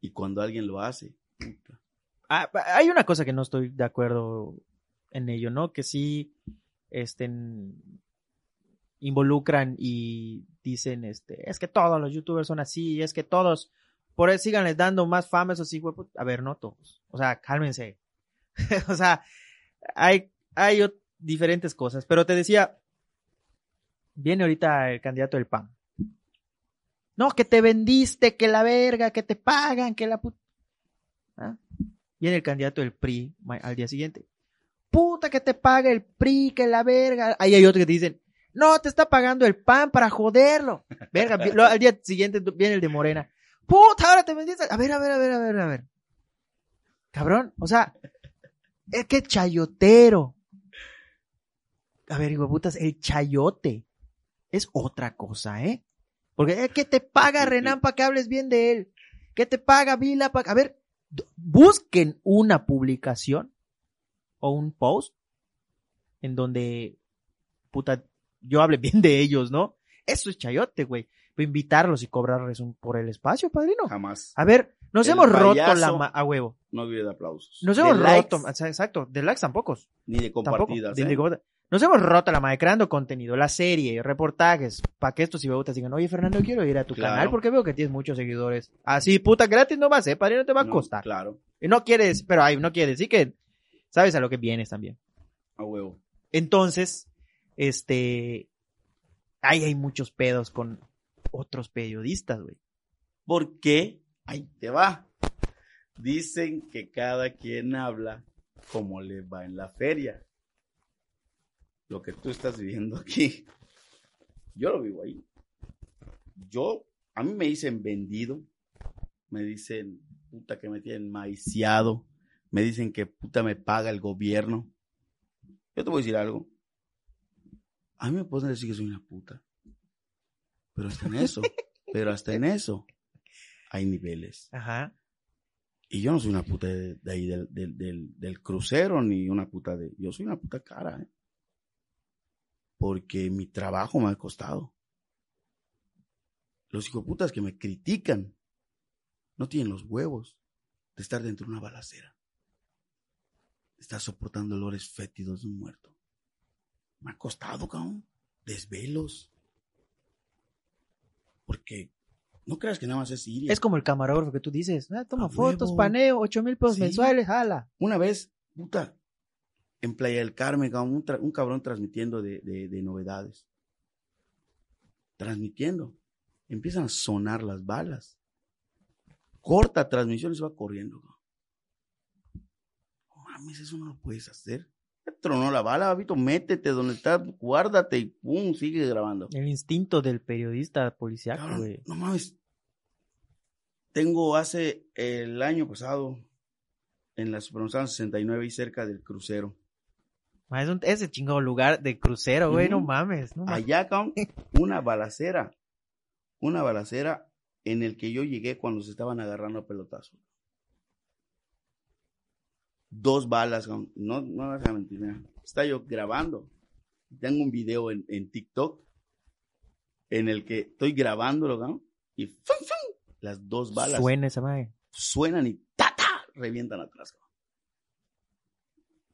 Y cuando alguien lo hace, puta. Ah, hay una cosa que no estoy de acuerdo en ello, ¿no? Que sí, estén involucran y dicen, este, es que todos los youtubers son así, es que todos, por eso síganles dando más fama esos hijos. A ver, no todos. O sea, cálmense. o sea, hay, hay diferentes cosas. Pero te decía, viene ahorita el candidato del PAN. No, que te vendiste, que la verga, que te pagan, que la puta. ¿Ah? Viene el candidato del PRI al día siguiente. Puta que te paga el PRI, que la verga. Ahí hay otros que te dicen, no, te está pagando el PAN para joderlo. Verga, lo- al día siguiente viene el de Morena. Puta, ahora te vendiste. A ver, a ver, a ver, a ver, a ver. Cabrón, o sea, es que chayotero. A ver, hijo de putas, el chayote es otra cosa, ¿eh? Porque es que te paga Renan para que hables bien de él. Que te paga Vila para... A ver, busquen una publicación o un post en donde, puta, yo hable bien de ellos, ¿no? Eso es chayote, güey. Pero invitarlos y cobrarles un- por el espacio, padrino. Jamás. A ver, nos El hemos roto la... ma- A huevo. No vive de aplausos. Nos De hemos likes, roto... Exacto, de likes tampoco. Ni de Tampoco. compartidas. de- ¿eh? de compartidas. Nos hemos roto la madre creando contenido, la serie, reportajes, para que estos ciberbutas digan, oye Fernando, quiero ir a tu Claro. canal porque veo que tienes muchos seguidores. Así, puta, gratis no va a ser, padre, no te va a No, costar. Claro, Y no quieres, pero ay, no quiere decir que sabes a lo que vienes también. a huevo. Entonces, este, ahí hay muchos pedos con otros periodistas, güey. ¿Por qué? Ahí te va. Dicen que cada quien habla como le va en la feria. Lo que tú estás viviendo aquí, yo lo vivo ahí. Yo, a mí me dicen vendido, me dicen puta que me tienen maiciado, me dicen que puta me paga el gobierno. Yo te voy a decir algo. A mí me pueden decir que soy una puta. Pero hasta en eso, pero hasta en eso hay niveles. Ajá. Y yo no soy una puta de, de ahí del, del, del, del crucero, ni una puta de... Yo soy una puta cara, ¿eh? Porque mi trabajo me ha costado. Los hijoputas que me critican no tienen los huevos de estar dentro de una balacera. De estar soportando olores fétidos de un muerto. Me ha costado, cabrón. Desvelos. Porque no creas que nada más es Siria. Es como el camarógrafo que tú dices, ah, toma fotos, huevo. paneo, ocho mil pesos Sí. mensuales, jala. Una vez, puta, en Playa del Carmen, cabrón, un, cabrón transmitiendo de, de- de novedades. Transmitiendo. Empiezan a sonar las balas. Corta transmisión y se va corriendo. cabrón. No mames, eso no lo puedes hacer. Tronó la bala, Babito, métete donde estás, guárdate y pum, sigue grabando. El instinto del periodista policial, güey. no mames. Tengo hace el año pasado en la Supermanzana 69 y cerca del crucero. Ma, Es un, ese chingado lugar de crucero, güey, no mames. No mames. Allá, cabrón, una balacera. Una balacera en el que yo llegué cuando se estaban agarrando a pelotazo. Dos balas. No, no vas a mentir, mira. Está yo grabando. Tengo un video en, en TikTok en el que estoy grabándolo, cabrón, y ¡fum, fum! las dos balas Suena esa madre. suenan y ¡ta, ta! revientan atrás.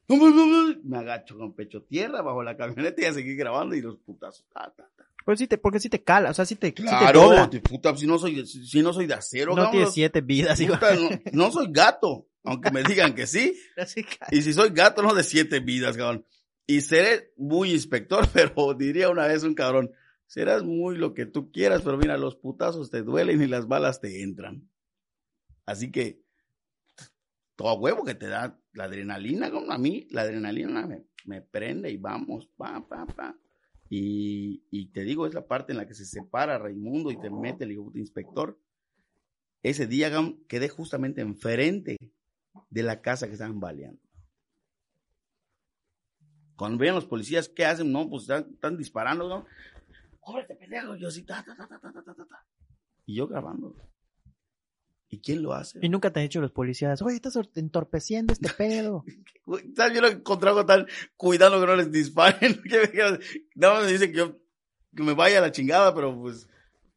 cabrón. Me agacho con pecho tierra bajo la camioneta y a seguir grabando y los putazos. ta, ta, ta. Pues sí te, porque sí te cala, o sea, sí te, sí te Claro, puta, si no soy, si no soy de acero, No cabrón, tienes siete vidas, puta, no, no soy gato, aunque me digan que sí. Y si soy gato, no de siete vidas, cabrón. Y seré muy inspector, pero diría una vez un cabrón, serás muy lo que tú quieras, pero mira, los putazos te duelen y las balas te entran. Así que, todo a huevo que te da la adrenalina, como a mí, la adrenalina me, me prende y vamos, pa, pa, pa. Y, y te digo, es la parte en la que se separa Raimundo y te mete el inspector. Ese día quedé justamente enfrente de la casa que estaban baleando. Cuando vean los policías, ¿qué hacen? No, pues están, están disparando, ¿no? ¡Cóbrate, pendejo! Yo así, ta, ta, ta, ta, ta, ta, ta. Y yo grabando. ¿Y quién lo hace? Y nunca te han dicho los policías, oye, estás entorpeciendo este pedo. ¿Sabes? Yo lo encontraba tal, cuidado que no les disparen. Nada más me dicen que me vaya a la chingada, pero pues.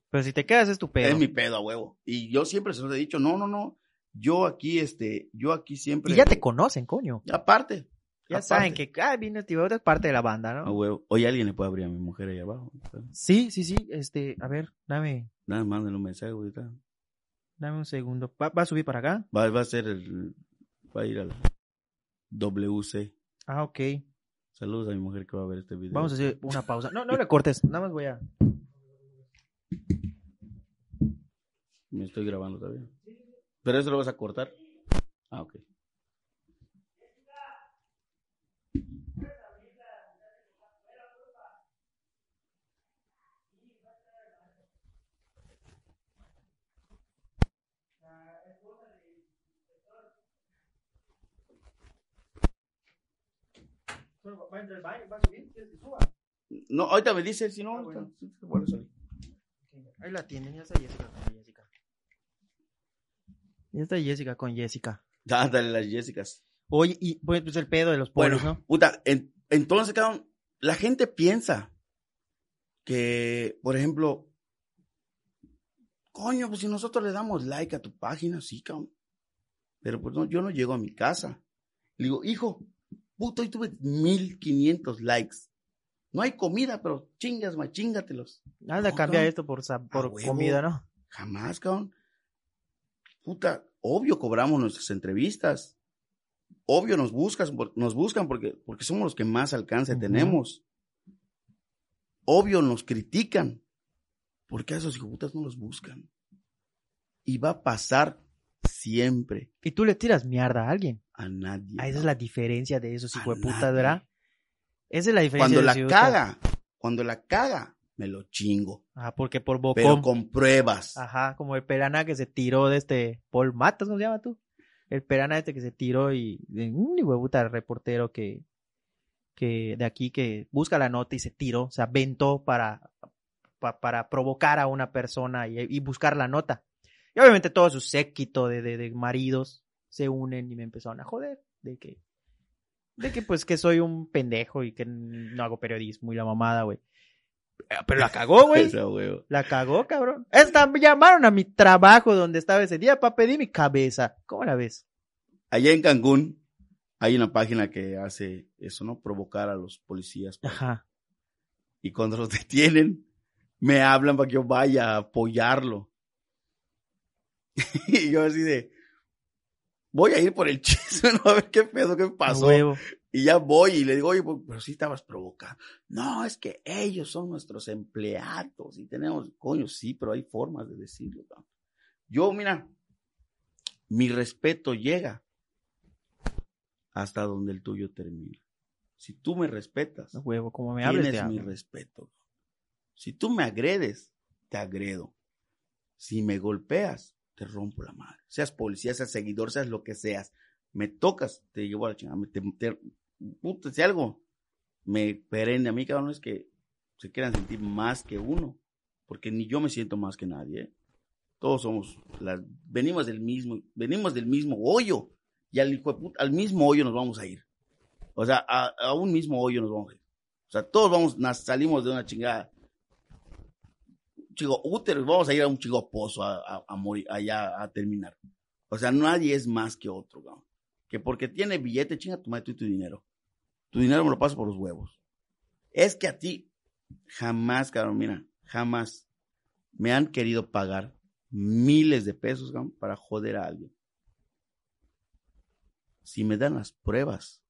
Pero si te quedas es tu pedo. Es mi pedo a huevo. Y yo siempre se los he dicho, no, no, no. Yo aquí, este, yo aquí siempre. Y ya te conocen, coño. Aparte. Ya aparte. saben que, ah, viene este es parte de la banda, ¿no? Oye, alguien le puede abrir a mi mujer ahí abajo. Sí, sí, sí, este, a ver, dame, Nada, mándenle un mensaje ahorita. dame un segundo. ¿Va, va a subir para acá? Va, va a ser el. Va a ir al WC. Ah, ok. Saludos a mi mujer que va a ver este video. Vamos a hacer una pausa. No, no le cortes, nada más voy a... Me estoy grabando todavía. ¿Pero eso lo vas a cortar? Ah, ok. No, ahorita me dice, si no, ah, bueno. Ahí la tienen, ya está, ya está. Ya está Jessica con Jessica. Dándale las Jessicas. Oye, y pues, pues el pedo de los Bueno, polos, ¿no? puta, en- entonces, cabrón, la gente piensa que, por ejemplo, coño, pues si nosotros le damos like a tu página, sí, cabrón. Pero pues no, yo no llego a mi casa. Le digo, hijo, puto, hoy tuve 1500 likes. No hay comida, pero chingas, ma, chingatelos. Anda, No, cambia cabrón. esto por, por comida, ¿no? Jamás, cabrón. Puta, obvio cobramos nuestras entrevistas. Obvio nos buscas, nos buscan porque, porque somos los que más alcance tenemos. Obvio nos critican. Porque a esos hijoputas no los buscan. Y va a pasar siempre Y tú le tiras mierda a alguien. a nadie. Ah, esa es la diferencia de esos nadie. ¿verdad? Esa es la diferencia. Cuando de la caga, cuando la caga, me lo chingo. Ah, porque por Pero bocón. con pruebas. Ajá, como el perana que se tiró de este Paul Matas, ¿cómo se llama tú? El perana este que se tiró y de un puta reportero que, que de aquí que busca la nota y se tiró, se aventó para, pa- para provocar a una persona y, y buscar la nota. Y obviamente todo su séquito de, de, de maridos se unen y me empezaron a joder de que, de que pues que soy un pendejo y que no hago periodismo y la mamada, güey. Pero la cagó, güey. La cagó, cabrón. Esta, me llamaron a mi trabajo donde estaba ese día para pedir mi cabeza. ¿Cómo la ves? Allá en Cancún, hay una página que hace eso, ¿no? Provocar a los policías. Ajá. Y cuando los detienen, me hablan para que yo vaya a apoyarlo. y yo así de, voy a ir por el chisme, ¿no? A ver qué pedo, qué pasó. huevo. Y ya voy y le digo, oye, pues, pero sí estabas provocando. No, es que ellos son nuestros empleados y tenemos, coño, sí, pero hay formas de decirlo. Yo, mira, mi respeto llega hasta donde el tuyo termina. Si tú me respetas, huevo. Como me hables, tienes mi respeto. Si tú me agredes, te agredo. Si me golpeas, te rompo la madre. Seas policía, seas seguidor, seas lo que seas. Me tocas, te llevo a la chingada. Si algo me prende a mí, cabrón, es que se quieran sentir más que uno. Porque ni yo me siento más que nadie. ¿eh? Todos somos, venimos del mismo, venimos del mismo hoyo. Y al, hijo puta- al mismo hoyo nos vamos a ir. O sea, a, un mismo hoyo nos vamos a ir. O sea, todos vamos, salimos de una chingada. Chico útero, y vamos a ir a un chico pozo a- a morir, allá a terminar. O sea, nadie es más que otro, cabrón. Que porque tiene billete, chinga tu madre tú y tu dinero. Tu dinero me lo paso por los huevos. Es que a ti, jamás, cabrón, mira, jamás me han querido pagar miles de pesos, para joder a alguien. Si me dan las pruebas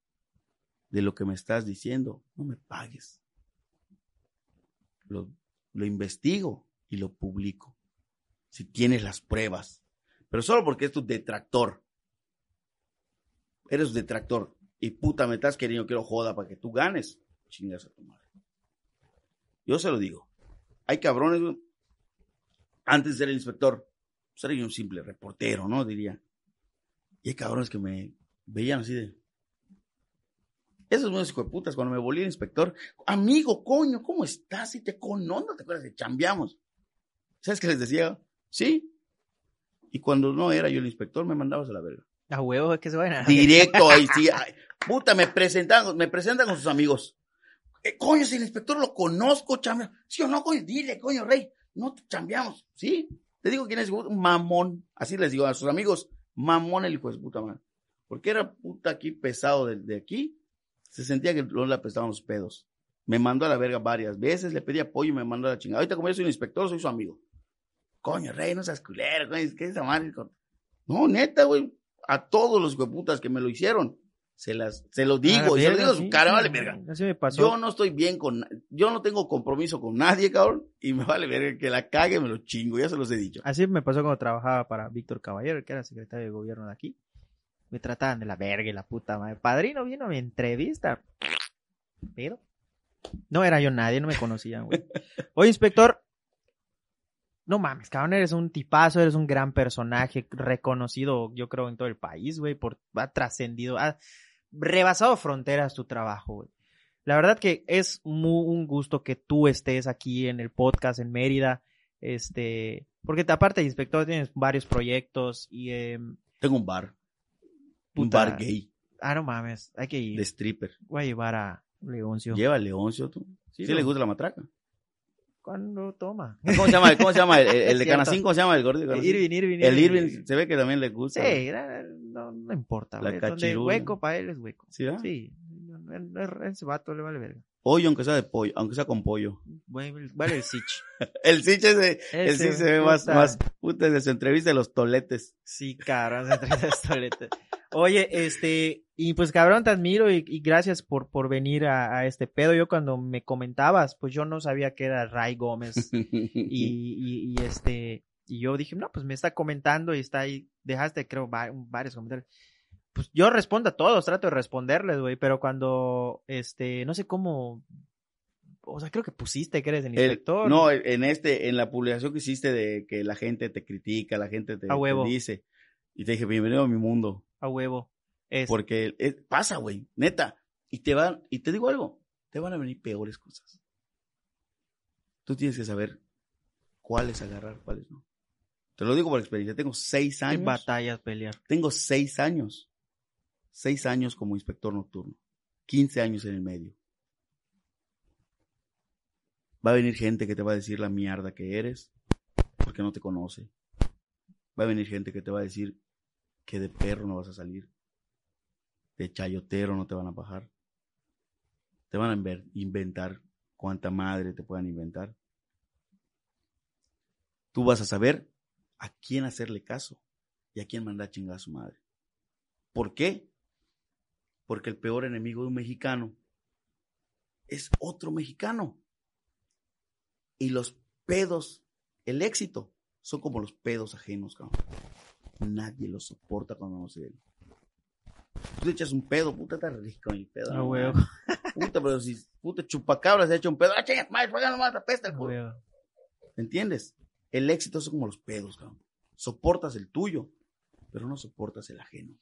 de lo que me estás diciendo, no me pagues. Lo, lo investigo y lo publico. Si tienes las pruebas. Pero solo porque es tu detractor. Eres detractor. Y puta, me estás queriendo, quiero joda para que tú ganes. Chingas a tu madre. Yo se lo digo. Hay cabrones. Antes de ser el inspector, pues yo un simple reportero, ¿no? Diría. Y hay cabrones que me veían así de. Esos buenos hijos de putas, cuando me volví el inspector, amigo, coño, ¿cómo estás? Si te conozco, ¿no te acuerdas que chambeamos? ¿Sabes qué les decía? Sí. Y cuando no era yo el inspector, me mandabas a la verga. A huevo, es que se vayan a... Directo ahí, sí. Puta, me presentan, me presentan con sus amigos. Eh, coño, si el inspector lo conozco, chambea. Sí o no, coño, dile, coño, rey. No te chambeamos. Sí. Te digo quién es, mamón. Así les digo a sus amigos, mamón el hijo de puta madre. Porque era puta aquí pesado de, de aquí. Se sentía que no le apestaban los pedos. Me mandó a la verga varias veces, le pedí apoyo y me mandó a la chingada. Ahorita como yo soy un inspector, soy su amigo. Coño, rey, no seas culero, coño, ¿qué es esa madre? No, neta, güey. A todos los hueputas que me lo hicieron, se las, se lo A la digo, y se lo digo a su sí, cara, sí, vale verga. Así me pasó. Yo no estoy bien con, yo no tengo compromiso con nadie, cabrón, y me vale verga que la cague, me lo chingo, ya se los he dicho. Así me pasó cuando trabajaba para Víctor Caballero, que era secretario de gobierno de aquí. Me trataban de la verga y la puta madre. Padrino vino a mi entrevista. Pero no era yo nadie, no me conocían, güey. Oye, inspector. No mames, cabrón, eres un tipazo, eres un gran personaje, reconocido, yo creo, en todo el país, güey, por, ha trascendido, ha rebasado fronteras tu trabajo, güey. La verdad que es mu- un gusto que tú estés aquí en el podcast en Mérida, este, porque te- aparte de inspector tienes varios proyectos y, em, Tengo un bar, un bar gay, ah, no mames, hay que ir, de stripper. voy a llevar a Leoncio. Lleva a Leoncio, tú. Sí, le gusta la matraca. ¿Cuándo toma? ¿Cómo se llama? ¿Cómo se llama? El, el- el de. Canacín, ¿cómo se llama? El gordo de Canacín. Irving, Irving, El Irving se ve que también le gusta. Sí, no, no importa, La. Donde hueco para él es hueco. ¿Sí, ah? Sí, no- no- no- ese vato le vale verga. Pollo, aunque sea de pollo, aunque sea con pollo. Vale, vale el sich. El Sich ese, el Sich se ve más, más, puta, de su entrevista de los toletes. Sí, cabrón, de estolete. Oye, este, y pues cabrón, te admiro y, y gracias por, por venir a, a este pedo. Yo cuando me comentabas, pues yo no sabía que era Ray Gómez. y, y, y, este, y yo dije, no, pues me está comentando y está ahí, dejaste creo va- varios comentarios. Pues yo respondo a todos, trato de responderles, güey, pero cuando, este, no sé cómo, o sea, creo que pusiste que eres el El- inspector. no, en este, en la publicación que hiciste de que la gente te critica, la gente te, A huevo. te dice, y te dije, bienvenido a mi mundo, A huevo. Es, porque es- pasa, güey, neta, y te van, y te digo algo, te van a venir peores cosas. Tú tienes que saber cuáles agarrar, cuáles no. Te lo digo por experiencia, tengo seis años, batallas pelear. tengo seis años, seis años como inspector nocturno, 15 años en el medio. Va a venir gente que te va a decir la mierda que eres porque no te conoce. Va a venir gente que te va a decir que de perro no vas a salir. De chayotero no te van a bajar. Te van a inventar cuánta madre te puedan inventar. Tú vas a saber a quién hacerle caso y a quién mandar a chingar a su madre. ¿Por qué? Porque el peor enemigo de un mexicano es otro mexicano. Y los pedos, el éxito, son como los pedos ajenos, cabrón. Nadie los soporta cuando no se. Tú te echas un pedo, puta, está rico el pedo. No mames. Puta, pero si puta chupacabra se ha hecho un pedo, ¡ah, chingas, madre, paga nomás, culo! Huevo. ¿Entiendes? El éxito es como los pedos, cabrón. Soportas el tuyo, pero no soportas el ajeno.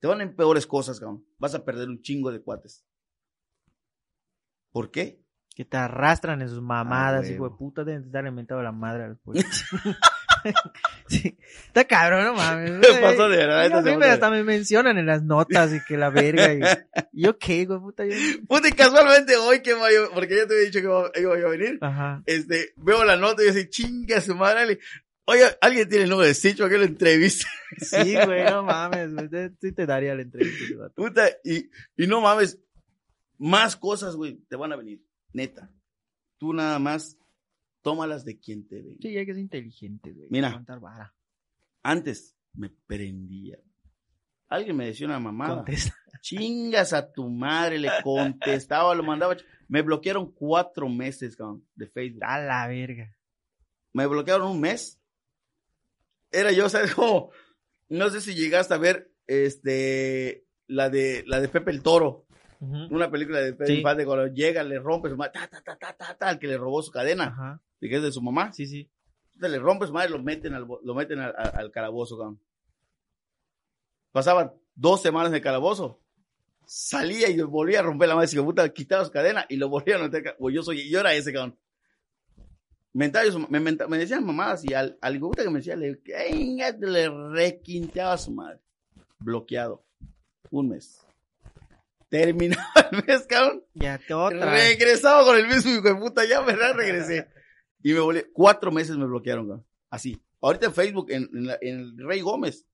Te van en peores cosas, cabrón. Vas a perder un chingo de cuates. ¿Por qué? Que te arrastran en sus mamadas, Ah, hijo de puta, deben de estar inventado la madre a los políticos. sí. Está cabrón, no mames. ¿Qué pasó de verdad? A mí me- hasta me mencionan en las notas y que la verga. Y, y yo qué, güey, puta. Yo... Puta, y casualmente hoy que voy a- porque ya te había dicho que iba, iba a venir, Ajá. este, veo la nota y yo así, chinga su madre. Oye, ¿alguien tiene el número de Stitch para que lo entreviste? Sí, güey, no mames. güey, te- Sí te daría la entrevista. Puta, y, y no mames, más cosas, güey, te van a venir. Neta. Tú nada más tómalas de quien te venga. Sí, hay que ser inteligente, güey. Mira. Vara. Antes me prendía. Alguien me decía una mamada. Contesta. Chingas a tu madre, le contestaba, lo mandaba. Me bloquearon cuatro meses, cabrón, de Facebook. A la verga. Me bloquearon un mes. Era yo, ¿sabes cómo? No sé si llegaste a ver, este, la de, la de Pepe el Toro. Ujú. Una película de Pedro Sí. Infante cuando llega, le rompe su madre, ta, ta, ta, ta, ta, ta, al que le robó su cadena, Ajá. y que es de su mamá. Sí, sí. Entonces le rompe su madre, lo meten al, lo meten al, al- al calabozo, cabrón. Pasaban dos semanas en el calabozo. Salía y volvía a romper la madre, y puta, quitaba su cadena y lo volvía a meter. yo soy, yo era ese, cabrón. Su- me, me decían mamadas y al, al que me decía, le, le requinteaba a su madre. Bloqueado. Un mes. Terminaba el mes, cabrón. Ya otra. Regresaba con el mismo hijo de puta, ya verdad regresé. Y me volví, cuatro meses me bloquearon, cabrón. Así. Ahorita en Facebook, en, en, la- en el Rey Gómez,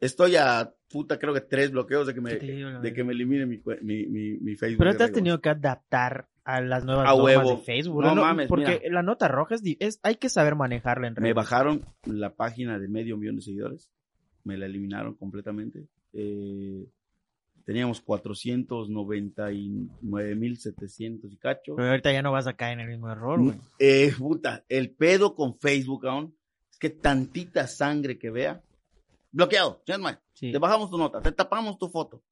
estoy a puta, creo que tres bloqueos de que me, de que me elimine mi, mi, mi, mi Facebook. Pero te has tenido que adaptar a las nuevas A normas huevo. de Facebook. No mames, Porque mira. la nota roja es, es- hay que saber manejarla en Gómez. Me redes. bajaron la página de medio millón de seguidores. Me la eliminaron completamente. Eh, teníamos 499.700 y cacho. Pero ahorita ya no vas a caer en el mismo error, güey. Eh, puta, el pedo con Facebook aún es que tantita sangre que vea. Bloqueado. Sí. Te bajamos tu nota, te tapamos tu foto.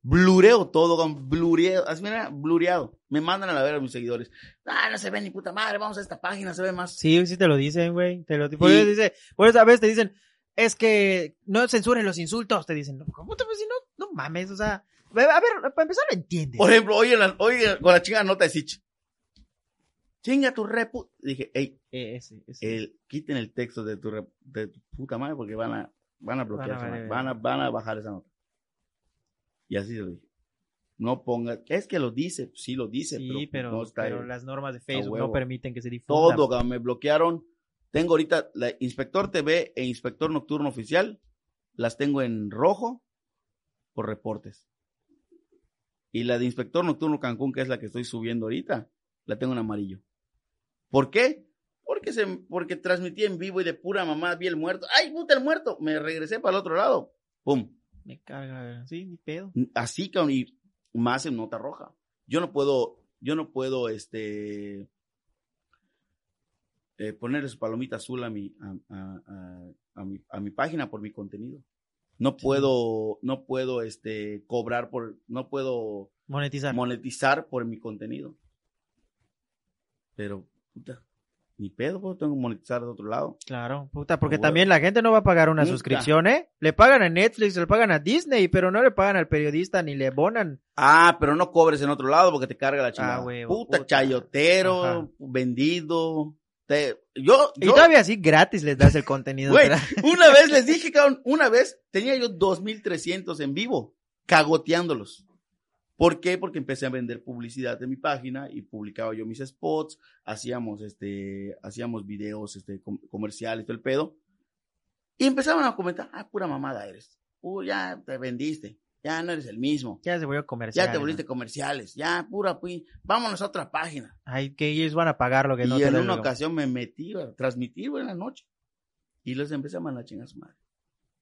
Blureo todo, con blureo, así mira, blureado. Me mandan a la ver a mis seguidores. Ah, no se ve ni puta madre, vamos a esta página, se ve más. Sí, sí te lo dicen, güey. Te lo, por, Y- eso dice, por eso a veces te dicen, es que no censuren los insultos. Te dicen, ¿cómo te pues, si no, no mames? O sea, a ver, para empezar lo entiendes. Por ejemplo, hoy, en la, hoy con la chingada nota de Sich. Chinga tu repu. Dije, ey, Eh, ese, ese. el, quiten el texto de tu, rep- de tu puta madre porque van a, van a bloquear, Van a madre, van a, van a bajar esa nota. Y así se lo dije. No ponga, es que lo dice, sí lo dice, sí, pero, pero, no está pero las normas de Facebook no permiten que se difunda. todo, me bloquearon. Tengo ahorita la Inspector TV e Inspector Nocturno Oficial, las tengo en rojo por reportes. Y la de Inspector Nocturno Cancún, que es la que estoy subiendo ahorita, la tengo en amarillo. ¿Por qué? Porque, se, porque transmití en vivo y de pura mamá vi el muerto. ¡Ay, puta, el muerto! Me regresé para el otro lado. ¡Pum! Me caga, sí, ni pedo. Así, cabrón, y más en nota roja. Yo no puedo, yo no puedo, este, eh, ponerle su palomita azul a mi, a, a- a- a mi, a mi página por mi contenido. No puedo, no puedo, este, cobrar por, no puedo Monetizar. monetizar por mi contenido. Pero, puta, ni pedo, pues, tengo que monetizar de otro lado. Claro, puta, porque también la gente no va a pagar una suscripción, ¿eh? Le pagan a Netflix, le pagan a Disney, pero no le pagan al periodista ni le bonan. Ah, pero no cobres en otro lado porque te carga la chingada. Ah, puta, puta. chayotero, Ajá. vendido. Te- yo, Y todavía así gratis les das el contenido. Una vez les dije, cabrón, una vez tenía yo 2300 en vivo, cagoteándolos. ¿Por qué? Porque empecé a vender publicidad en mi página y publicaba yo mis spots, hacíamos este, hacíamos videos este, com- comerciales, todo el pedo. Y empezaban a comentar, ah, pura mamada eres. uh, ya te vendiste, ya no eres el mismo, Ya se volvió comercial. ya te ¿no? volviste comerciales, ya pura, pi- vámonos a otra página. Ay, que ellos van a pagar lo que no y en una ocasión me metí a transmitir en la noche. Y los empecé a mandar chingas a su madre.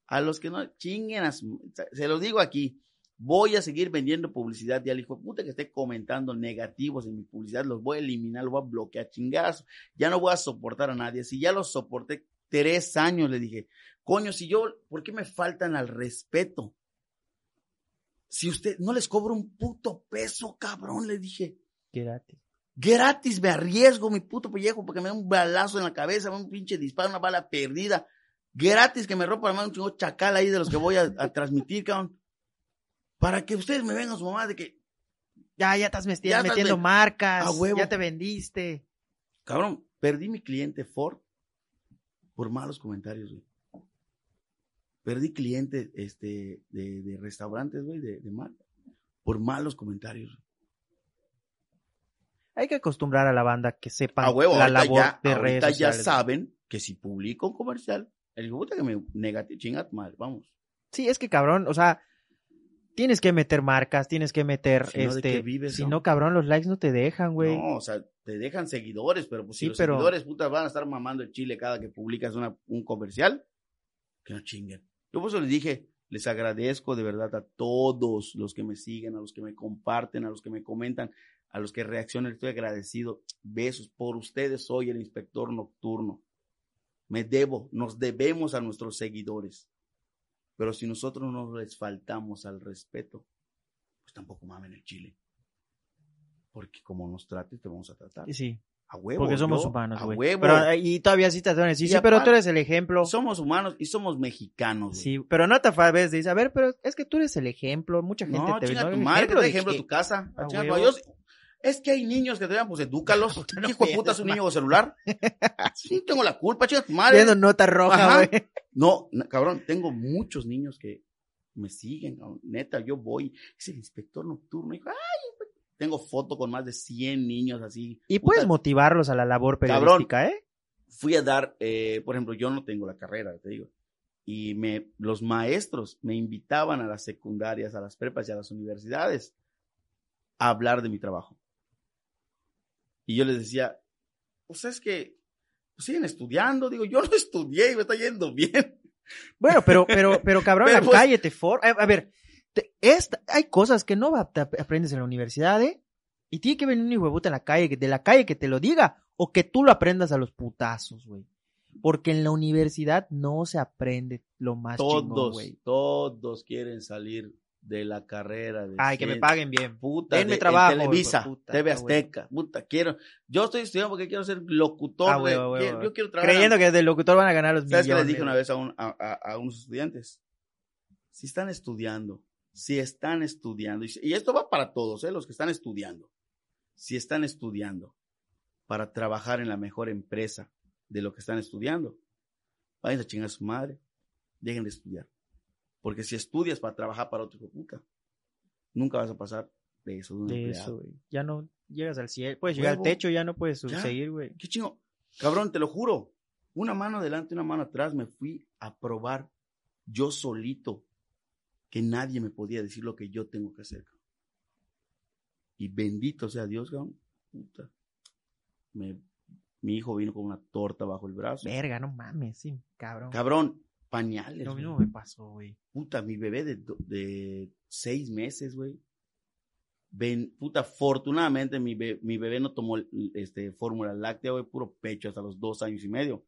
A los que no chinguen a su Se lo digo aquí. Voy a seguir vendiendo publicidad. Y al hijo de puta que esté comentando negativos en mi publicidad, los voy a eliminar, los voy a bloquear chingazo. Ya no voy a soportar a nadie. Si ya los soporté tres años, le dije, coño, si yo, ¿por qué me faltan al respeto? Si usted no les cobro un puto peso, cabrón, le dije. Gratis. Gratis me arriesgo mi puto pellejo porque me da un balazo en la cabeza, un pinche disparo, una bala perdida. Gratis que me rompa la mano un chingo chacal ahí de los que voy a, a transmitir, cabrón. Para que ustedes me vengan su mamá de que, Ya, ya estás meti- Ya estás metiendo met- marcas. A huevo. Ya te vendiste. cabrón, perdí mi cliente Ford por malos comentarios, güey. Perdí cliente este, de, de restaurantes, güey, de, de marca, por malos comentarios. Hay que acostumbrar a la banda que sepa A huevo, la ahorita labor ya, de ahorita redes ya sociales. saben que si publico un comercial, el puta que me negativo, chinga tu madre, vamos. Sí, es que cabrón, o sea, tienes que meter marcas, tienes que meter Si no, ¿de este, vives, si no? no cabrón, los likes no te dejan, güey. No, o sea, te dejan seguidores, pero pues si Sí, los pero- seguidores putas van a estar mamando el chile cada que publicas una- un comercial, que no chinguen. Yo por eso les dije, les agradezco de verdad a todos los que me siguen, a los que me comparten, a los que me comentan, a los que reaccionan, estoy agradecido. Besos por ustedes, soy el inspector nocturno. Me debo, nos debemos a nuestros seguidores. Pero si nosotros no les faltamos al respeto, pues tampoco mamen el chile. Porque como nos trates, te vamos a tratar. Sí, A huevo. porque somos yo, humanos, A güey. huevo. Pero, eh, y todavía sí te van a decir, sí, pero tú eres el ejemplo. somos humanos y somos mexicanos. güey. Sí, pero no te veces dice, a ver, pero es que tú eres el ejemplo, mucha gente No, te ve. ¿no? tu madre, ejemplo qué? tu casa. A Chinga. Yo- es que hay niños que te vean, pues edúcalos. no Hijo de puta, es un niño con celular. Sí, tengo la culpa, chinga tu madre. Viendo nota roja, güey. No, cabrón, tengo muchos niños que me siguen, cabrón. neta, yo voy, es el inspector nocturno, hijo, ay, tengo foto con más de 100 niños así. Y Puta, puedes motivarlos a la labor Cabrón. periodística, ¿eh? Fui a dar, eh, por ejemplo, yo no tengo la carrera, te digo, y me, los maestros me invitaban a las secundarias, a las prepas y a las universidades a hablar de mi trabajo. Y yo les decía, pues es que pues siguen estudiando, digo, yo no estudié y me está yendo bien. Bueno, pero, pero, pero cabrón, Pero, la pues- calle te for... A ver, te- hay cosas que no te ap- aprendes en la universidad, ¿eh? Y tiene que venir un hijo de puta en la calle, que- de la calle que te lo diga, o que tú lo aprendas a los putazos, güey. Porque en la universidad no se aprende lo más Todos, güey. todos quieren salir de la carrera. De Ay, que me paguen bien. Puta, Denme de- en trabajo, Televisa, de puta, TV. Azteca, puta, quiero. Yo estoy estudiando porque quiero ser locutor. Ah, de- quiero- yo quiero trabajar. Creyendo que del locutor van a ganar los ¿Sabes qué millones. les dije una vez a, un- a, a- a unos estudiantes? Si están estudiando, si están estudiando, y, esto va para todos, ¿eh? los que están estudiando, si están estudiando para trabajar en la mejor empresa de lo que están estudiando, vayan a chingar a su madre, dejen de estudiar. Porque si estudias para trabajar para otro puta, nunca vas a pasar de eso, de un De empleado. eso, güey. Ya no llegas al cielo. Puedes llegar al techo, ya no puedes seguir, güey. Qué chingo. Cabrón, te lo juro. Una mano adelante, una mano atrás. Me fui a probar yo solito que nadie me podía decir lo que yo tengo que hacer. Y bendito sea Dios, cabrón. Puta. Me- mi hijo vino con una torta bajo el brazo. Verga, no mames, sí, cabrón. Cabrón, pañales. Lo mismo me pasó, güey. Puta, mi bebé de, de seis meses, güey. Ven, puta, afortunadamente mi, be- mi bebé no tomó este, fórmula láctea, güey, puro pecho hasta los dos años y medio.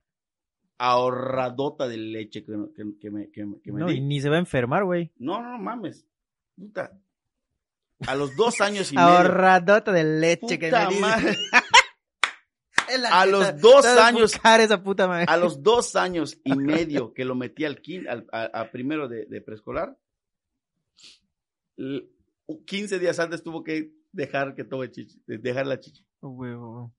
Ahorradota de leche que, que- que me, que, que me No, di. y ni se va a enfermar, güey. No, no, no mames. Puta. A los dos años y medio. Ahorradota de leche que me madre. A los dos años- esa puta madre. A los dos años y medio que lo metí al, kin- al a, a primero de, de preescolar, l- 15 días antes tuvo que dejar que tome chichi, de- dejar la. Huevo.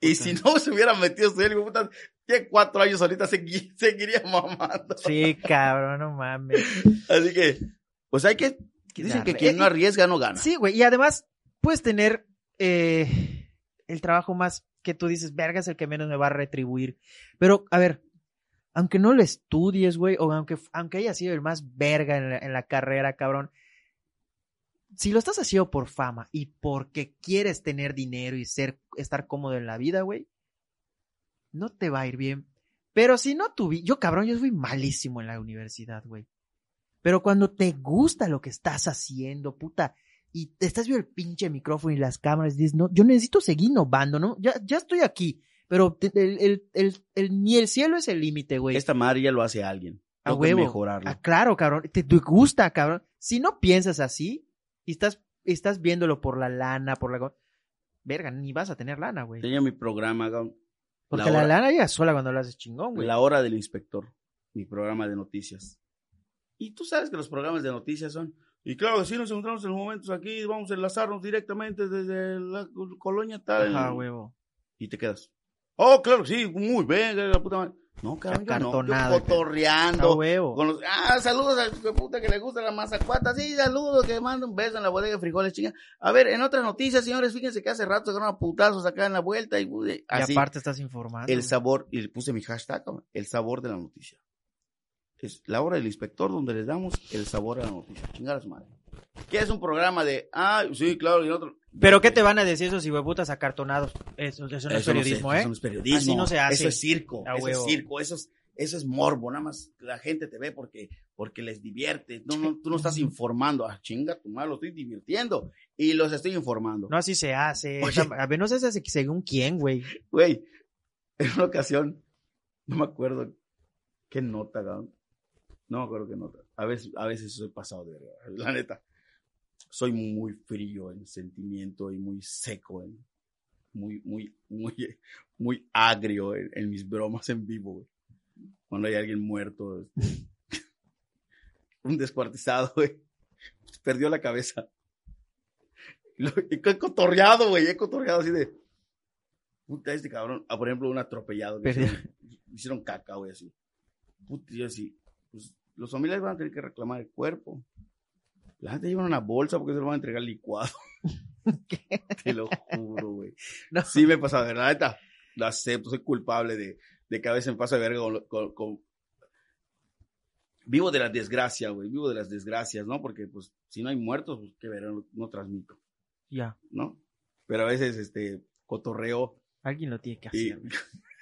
Y si no se hubiera metido su hijo, puta, tiene cuatro años ahorita, segui- seguiría mamando. Sí, cabrón, no mames. Así que, pues hay que, dicen que quien no arriesga no gana. Sí, güey. Y además, puedes tener eh, el trabajo más que tú dices, verga, es el que menos me va a retribuir. Pero, a ver, aunque no lo estudies, güey, o aunque, aunque haya sido el más verga en la, en la carrera, cabrón, si lo estás haciendo por fama y porque quieres tener dinero y ser, estar cómodo en la vida, güey, no te va a ir bien. Pero si no tuvi, yo cabrón, yo fui malísimo en la universidad, güey. Pero cuando te gusta lo que estás haciendo, puta, y te estás viendo el pinche micrófono y las cámaras y dices, no, yo necesito seguir innovando, ¿no? Ya, ya estoy aquí, pero el, el, el, el ni el cielo es el límite, güey. Esta madre ya lo hace alguien. A Tengo que huevo. mejorarlo. Ah, claro, cabrón. Te, te gusta, cabrón. Si no piensas así y estás, estás viéndolo por la lana, por la... Verga, ni vas a tener lana, güey. Tenía mi programa, cabrón, Porque la la, hora- lana llega sola cuando lo haces chingón, güey. La hora del inspector, mi programa de noticias. Y tú sabes que los programas de noticias son. Y claro, si nos encontramos en los momentos aquí, vamos a enlazarnos directamente desde la colonia tal. Ajá, huevo. Y te quedas. Oh, claro, sí, muy bien, la puta madre. No, cabrón, yo no, yo cotorreando. Con los, ah, saludos a la puta que le gusta la mazacuata. Sí, saludos, que manda un beso en la bodega de frijoles, chinga. A ver, en otras noticias, señores, fíjense que hace rato sacaron a putazos acá en la vuelta y, Y así. aparte estás informando. el sabor, y le puse mi hashtag, el sabor de la noticia. Es la hora del inspector donde les damos el sabor a la noticia. Chingar a su madre. ¿Qué es un programa de, ah, sí, claro, y otro? Pero ¿qué te van a decir esos huevutas acartonados? Eso, eso no es Eso no sé, periodismo, eso ¿eh? no es periodismo. Así no se hace. Eso es circo. Eso es circo. Eso es, eso es morbo. Nada más la gente te ve porque, porque les divierte. No, no, tú no estás informando. Ah, chinga, tu madre, lo estoy divirtiendo. Y los estoy informando. No así se hace. Oye. A ver, no se hace según quién, güey. Güey, en una ocasión, no me acuerdo qué nota. No me acuerdo qué nota. A veces, a veces soy pasado de verga, la neta. Soy muy frío en sentimiento y muy seco, en, muy, muy, muy, muy agrio en, en mis bromas en vivo, güey. Cuando hay alguien muerto, este, un descuartizado, güey. Perdió la cabeza. He cotorreado, güey, he cotorreado así de. Puta, este cabrón. Ah, por ejemplo, un atropellado. que hicieron, hicieron caca, güey, así. Puta, yo así. Pues los familiares van a tener que reclamar el cuerpo. La gente lleva una bolsa porque se lo van a entregar licuado. Te lo juro, güey. No. Sí me pasa, de verdad, neta. Lo acepto, soy culpable de, de que a veces me pasa de verga con, lo- con- con- Vivo de la desgracia, güey. Vivo de las desgracias, ¿no? Porque, pues, si no hay muertos, pues, qué verga, no, no transmito, Ya. ¿no? Pero a veces, este, cotorreo Alguien lo tiene que hacer.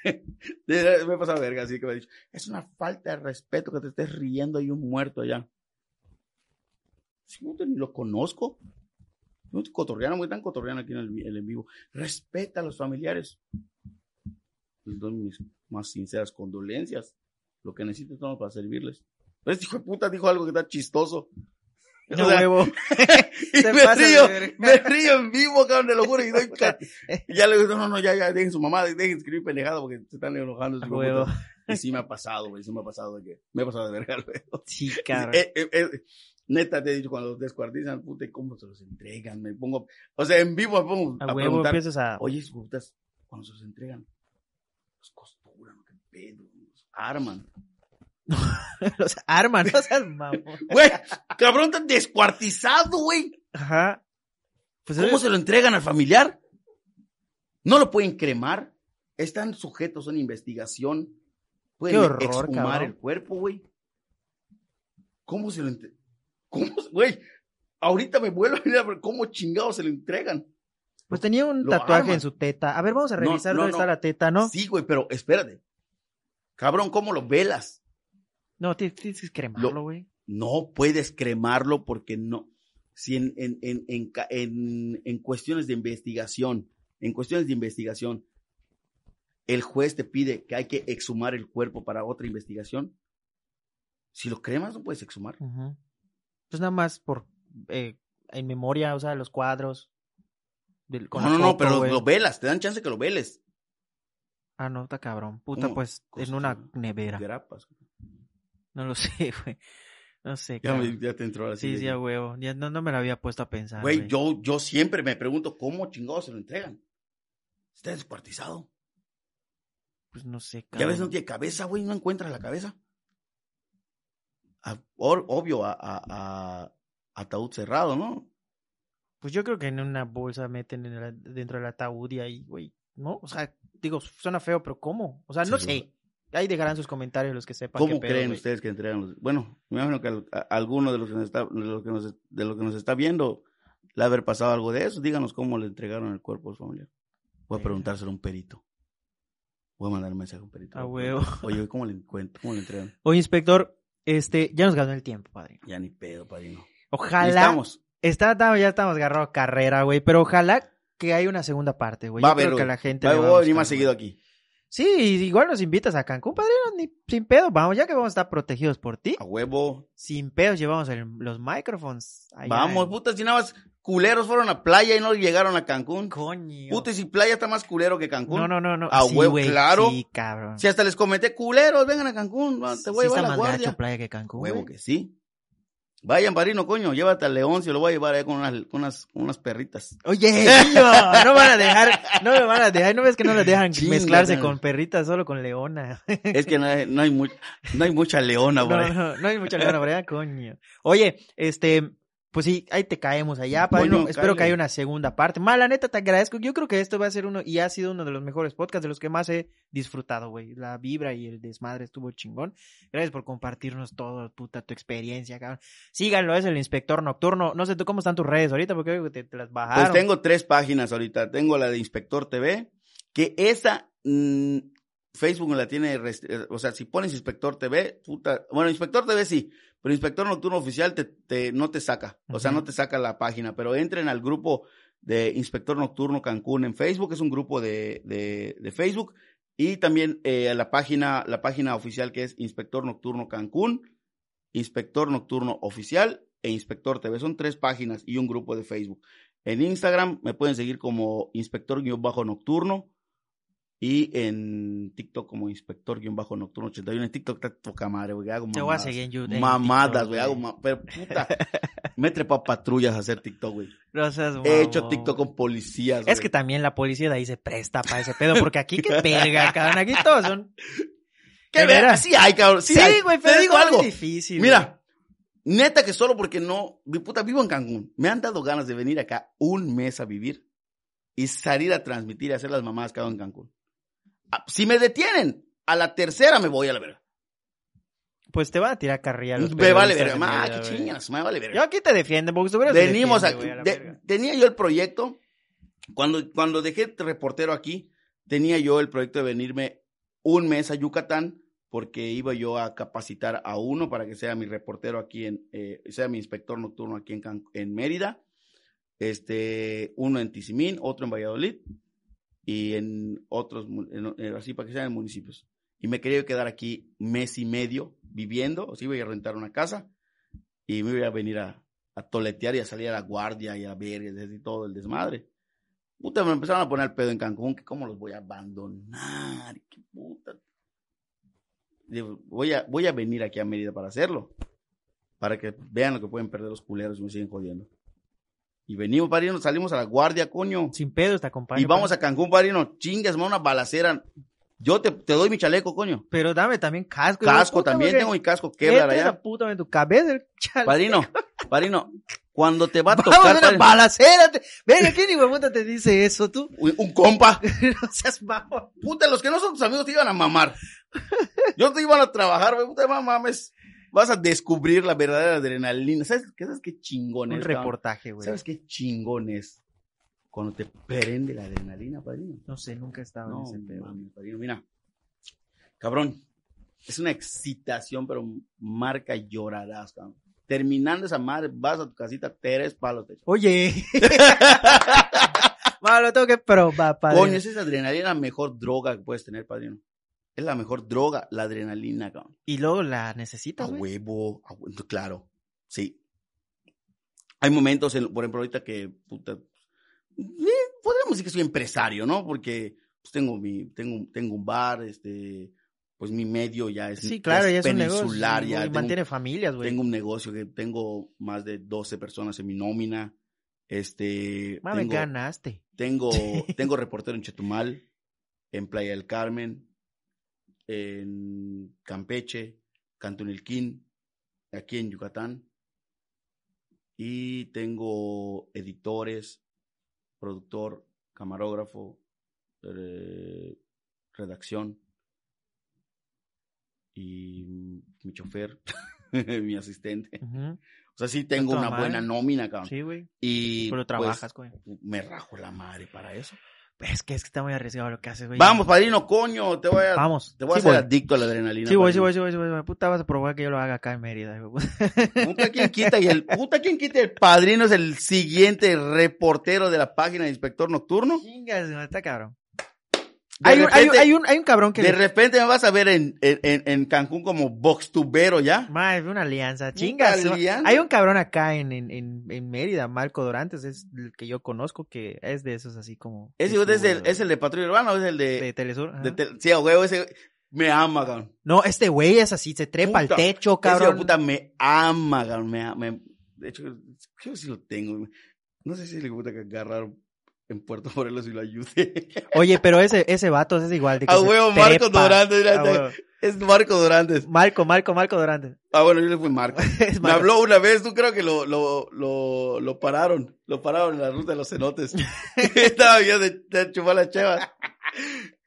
me pasa verga, así que me ha dicho, es una falta de respeto que te estés riendo y un muerto allá. Si no te ni lo conozco. No estoy cotorreando, muy tan cotorreando aquí en el, el en vivo. Respeta a los familiares. Les doy mis más sinceras condolencias. Lo que necesito estamos para servirles. Pero este hijo de puta dijo algo que está chistoso. No huevo. y me pasas de río, me río en vivo, cabrón, te lo juro. Y, doy ya le digo, no, no, ya, ya, dejen su mamá, dejen escribir pendejada porque se están enojando. Huevo. Y sí me ha pasado, güey, sí me ha pasado de que, me ha pasado de verga, güey. Sí, cabrón. Eh, eh, eh, neta, te he dicho, cuando los descuartizan, puta, ¿y ¿cómo se los entregan? Me pongo, o sea, en vivo me pongo A a, huevo preguntar, empiezas a... oye, putas, cuando se los entregan, los costuran, qué pedo, los arman. Los armas, no seas mamón. Güey, cabrón, tan descuartizado, güey. Ajá. Pues ¿Cómo se lo entregan al familiar? No lo pueden cremar. Están sujetos a una investigación. Pueden Qué horror, exhumar cabrón. el cuerpo, güey. ¿Cómo se lo entregan? ¿Cómo, güey? Ahorita me vuelvo a mirar, ¿cómo chingados se lo entregan? Pues tenía un Lo tatuaje arman. en su teta. A ver, vamos a No, revisar no, dónde no. está la teta, ¿no? Sí, güey, pero espérate. Cabrón, ¿cómo lo velas? No, ti- tienes que cremarlo, Lo- güey. No puedes cremarlo porque no. Si en, en, en, en, en, en cuestiones de investigación, en cuestiones de investigación, el juez te pide que hay que exhumar el cuerpo para otra investigación, si lo cremas no puedes exhumar. Ujú. Pues nada más por... eh, en memoria, o sea, los cuadros. del- con no, no, no, pero lo, velas, te dan chance que lo veles. Ah, no, está cabrón. Puta, ¿Cómo? pues, en una nevera. Grapas. No lo sé, güey. No sé, Ya, me- ya te entró así. Sí, sí, a huevo. Ya no, no me lo había puesto a pensar. Güey, yo, yo siempre me pregunto cómo chingados se lo entregan. Está descuartizado. Pues no sé, Ya cabrón. ves, no tiene cabeza, güey, no encuentras la cabeza. A- or- obvio, a, a- a- ataúd cerrado, ¿no? Pues yo creo que en una bolsa meten en dentro del ataúd y ahí, güey. ¿No? O sea, digo, suena feo, pero ¿cómo? O sea, no Sí, sé. Ahí dejarán sus comentarios los que sepan. ¿Cómo qué creen ustedes que entregan los... Bueno, me imagino que al- a- alguno de los que nos está, de los que nos, de los que nos está viendo le ha haber pasado algo de eso. Díganos cómo le entregaron el cuerpo al familiar. Voy a preguntárselo a un perito. Voy a mandar un mensaje a un perito. A huevo. Oye, ¿cómo le encuentro? ¿Cómo le entregan? Oye, inspector, este, ya nos ganó el tiempo, padrino. Ya ni pedo, padrino. Ojalá. Estamos. Está, ya estamos agarrados carrera, güey. Pero ojalá que haya una segunda parte, güey. Va a haber, creo que güey. la gente. Va- a venir más seguido aquí. Sí, igual nos invitas a Cancún, padrino, ni, sin pedo. Vamos, ya que vamos a estar protegidos por ti. A huevo. Sin pedos llevamos el- los micrófonos. Vamos, en- puta, si nada más culeros fueron a playa y no llegaron a Cancún. Coño. Puta, y si playa está más culero que Cancún. No, no, no, no. A Sí, huevo, claro. Sí, cabrón. Si hasta les comenté, culeros, vengan a Cancún, te voy Sí a llevar está a la más guardia. gacho playa que Cancún. Huevo que sí. Vayan, padrino, coño, llévate al León, se lo voy a llevar ahí con unas, con unas, con unas perritas. Oye, niño, no van a dejar, no me van a dejar, no ves que no les dejan mezclarse no. con perritas, solo con leona. Es que no hay, no hay, mu- no hay mucha leona por No, ahí. no, no hay mucha leona por allá, coño. Oye, este, pues sí, ahí te caemos allá, padrino. Coño, Espero que haya una segunda parte. Ma, la neta, te agradezco. Yo creo que esto va a ser uno, y ha sido uno de los mejores podcasts de los que más he disfrutado, güey. La vibra y el desmadre estuvo chingón. Gracias por compartirnos todo, puta, tu experiencia, cabrón. Síganlo, es el inspector nocturno. No sé tú cómo están tus redes ahorita, porque te, te las bajaron. Pues tengo tres páginas ahorita. Tengo la de Inspector TV, que esa mm, Facebook la tiene, eh, o sea, si pones Inspector TV, puta, bueno, Inspector TV sí, pero Inspector Nocturno Oficial te, te- no te saca, o sea, no te saca la página, pero entren al grupo de Inspector Nocturno Cancún en Facebook, es un grupo de, de, de Facebook, y también eh, a la página, la página oficial que es Inspector Nocturno Cancún, Inspector Nocturno Oficial e Inspector TV. Son tres páginas y un grupo de Facebook. En Instagram me pueden seguir como Inspector-Nocturno y en TikTok como Inspector-Nocturno 81. En TikTok está poca madre, güey. Hago Te voy a mamadas. seguir en YouTube. Mamadas, güey. Hago ma- Pero puta. me he trepado patrullas a hacer TikTok, güey. No seas He hecho. TikTok con policías, Es güey. que también la policía de ahí se presta para ese pedo, porque aquí qué verga, cabrón. Aquí todos son. ¿Qué verga? Sí hay, cabrón. Sí, Sí, hay. güey, pero Te digo algo. difícil. Mira, neta que solo porque no, mi puta, vivo en Cancún. Me han dado ganas de venir acá un mes a vivir y salir a transmitir y hacer las mamadas que hago en Cancún. Ah, Si me detienen, a la tercera me voy a la verga. Pues te van a tirar carrilla. los Me vale verga. Ma, qué chingas, me vale Yo aquí te defiendo, porque estuvieras Venimos defiende, aquí. a de- tenía yo el proyecto, cuando, cuando dejé de reportero aquí, tenía yo el proyecto de venirme un mes a Yucatán, porque iba yo a capacitar a uno para que sea mi reportero aquí en, eh, sea mi inspector nocturno aquí en, Can- en Mérida, este, uno en Tizimín, otro en Valladolid, y en otros, en- eh, así para que sean en municipios. Y me quería quedar aquí mes y medio viviendo, o sea, iba a rentar una casa, y me iba a venir a, a toletear y a salir a la guardia y a ver y todo el desmadre. Puta, me empezaron a poner el pedo en Cancún, que cómo los voy a abandonar, qué puta. Voy a, voy a venir aquí a Mérida para hacerlo, para que vean lo que pueden perder los culeros y me siguen jodiendo. Y venimos, parino, salimos a la guardia, coño. Sin pedos te acompaño. Y vamos a Cancún, parino, chingas, una balacera. Yo te, te doy mi chaleco, coño. Pero dame también casco. Casco, puta, también tengo mi casco, quebra entra allá. esa puta en tu cabeza el chaleco. Padrino, padrino, cuando te va a Vamos a tocar una padrino, balacera. te- Venga, ¿quién hijo puta te dice eso tú? un un compa, no seas bajo. puta, los que no son tus amigos te iban a mamar. Yo te iban a trabajar, puta, mames. Vas a descubrir la verdadera adrenalina. ¿Sabes qué, sabes qué chingón Un es? cabrón? reportaje, güey. ¿Sabes qué chingón es? Cuando te prende la adrenalina, padrino. No sé, nunca he estado No, en ese pedo. mames, padrino, mira. Cabrón, es una excitación, pero marca lloradas, cabrón. Terminando esa madre, vas a tu casita, tres palos te. Oye. Bueno, lo tengo que probar, padre. Coño, esa es adrenalina la mejor droga que puedes tener, padrino. Es la mejor droga, la adrenalina, cabrón. Y luego la A necesitas, huevo, a hue- claro, sí. Hay momentos, en- por ejemplo, ahorita que, puta, eh, podríamos decir que soy empresario, ¿no? Porque pues, tengo mi, tengo, un- tengo un bar, este, pues mi medio ya es, Sí, claro, ya es un negocio. peninsular, ya y mantiene familias, güey. tengo un negocio que tengo más de 12 personas en mi nómina. Este, Mame, tengo, ganaste. tengo, tengo reportero en Chetumal, en Playa del Carmen, en Campeche, Cantunilquín, aquí en Yucatán. Y tengo editores, productor, camarógrafo, eh, redacción. y mi chofer, mi asistente. O sea, sí tengo una madre. buena nómina, cabrón. Sí, güey. Y Pero pues, trabajas, güey. me rajo la madre para eso. Es que es que está muy arriesgado lo que haces, güey. Vamos, padrino, coño, te voy a, Vamos. te voy a Sí, hacer voy. adicto a la adrenalina. Sí, voy, sí, voy, sí, voy, sí, voy. Puta, vas a provocar que yo lo haga acá en Mérida. güey. Puta quien quita y el puta quien quita el padrino es el siguiente reportero de la página de Inspector Nocturno. Chingas, no, está cabrón. Hay un, hay, un, hay, un, hay un cabrón que De le... repente me vas a ver en, en, en- Cancún como box tubero ya. Ma, es una alianza, chingas. alianza. Hay un cabrón acá en, en, en, Mérida, Marco Dorantes, es el que yo conozco, que es de esos así como... Ese es el, estuvo es el de Patrulla Urbana o es el de, de Telesur. de tel- sí, huevo, ese me ama, cabrón. No, este güey es así, se trepa Puta, al techo, Ese cabrón. puta me ama, cabrón. Me, me- de hecho, creo que sí lo tengo. No sé si le gusta que agarraron en Puerto Morelos y lo ayude. Oye, pero ese, ese vato es igual de que A se huevo, Marco. Dorantes. Es Marco Dorantes. Marco, Marco, Marco Dorantes. Ah, bueno, yo le fui Marco. Es Me Marco. habló una vez, tú creo que lo, lo, lo, lo pararon. Lo pararon en la ruta de los cenotes. Estaba bien de, de chupar la cheva.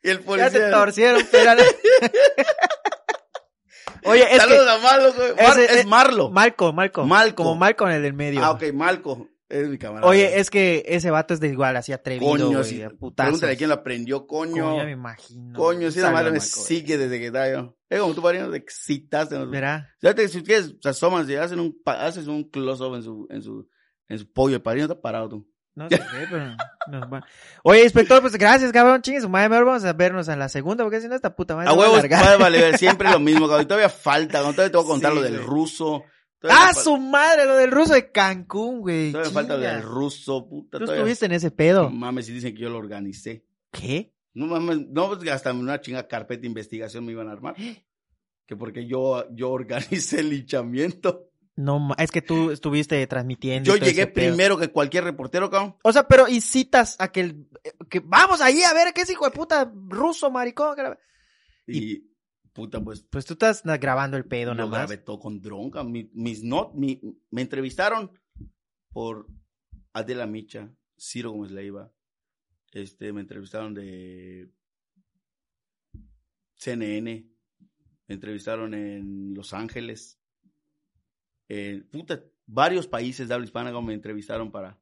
Y el Ya policía. te torcieron, espérale. Oye, es Saludos a Marlo, güey. Mar- ese- es Marlo. Marco, Marco. Malco. Como Marco en el del medio. ah, ok, Malco. Es mi camarada. Oye, es que ese vato es de igual, así atrevido, Coño, sí. putazos. Pregúntale quién lo aprendió, coño. Coño, me imagino. Coño, sí, la madre me sigue desde que estaba yo. Es como tú, pariendo, te excitaste. ¿no? Verá. Ya te, si quieres, se asoman, si hacen un, haces un close-up en su, en su, en su pollo, el padrino está parado tú. No sé, pero... no, va. Oye, inspector, pues gracias, cabrón. Chingue su madre. Mejor vamos a vernos en la segunda, porque si no, esta puta madre A huevos, vale, vale, siempre lo mismo, cabrón. Todavía falta, cabrón. Todavía te voy a contar Sí, lo del ruso. Todavía ¡Ah, fal- su madre! Lo del ruso de Cancún, güey. Todavía me falta lo Chinga. del ruso, puta. Tú todavía- estuviste en ese pedo. No mames, si dicen que yo lo organicé. ¿Qué? No mames, no, pues hasta una chinga carpeta de investigación me iban a armar. Que porque yo, yo organicé el linchamiento. No, es que tú estuviste transmitiendo. Yo llegué primero que cualquier reportero, cabrón. O sea, pero y citas a que, el- que vamos allí a ver qué es hijo de puta ruso, maricón. que la- Y, puta, pues Pues tú estás grabando el pedo nada más. grabé todo con dron, cabrón. Mi- mis not, mi- me entrevistaron por Adela Micha, Ciro Gómez Leiva. Este, me entrevistaron de CNN. Me entrevistaron en Los Ángeles. En, puta, varios países de habla hispana me entrevistaron para,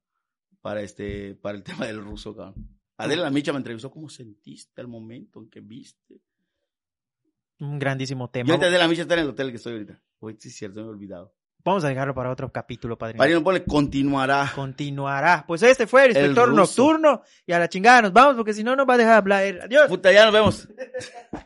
para este, para el tema del ruso, cabrón. Adela Micha me entrevistó, ¿cómo sentiste el momento en que viste? Un grandísimo Yo tema. ahorita Adela Micha está en el hotel que estoy ahorita. Oye, sí es cierto, me he olvidado. Vamos a dejarlo para otro capítulo, padrino. Marino pone continuará. Continuará. Pues este fue el inspector nocturno. Y a la chingada nos vamos, porque si no nos va a dejar hablar. Adiós. Puta, ya nos vemos.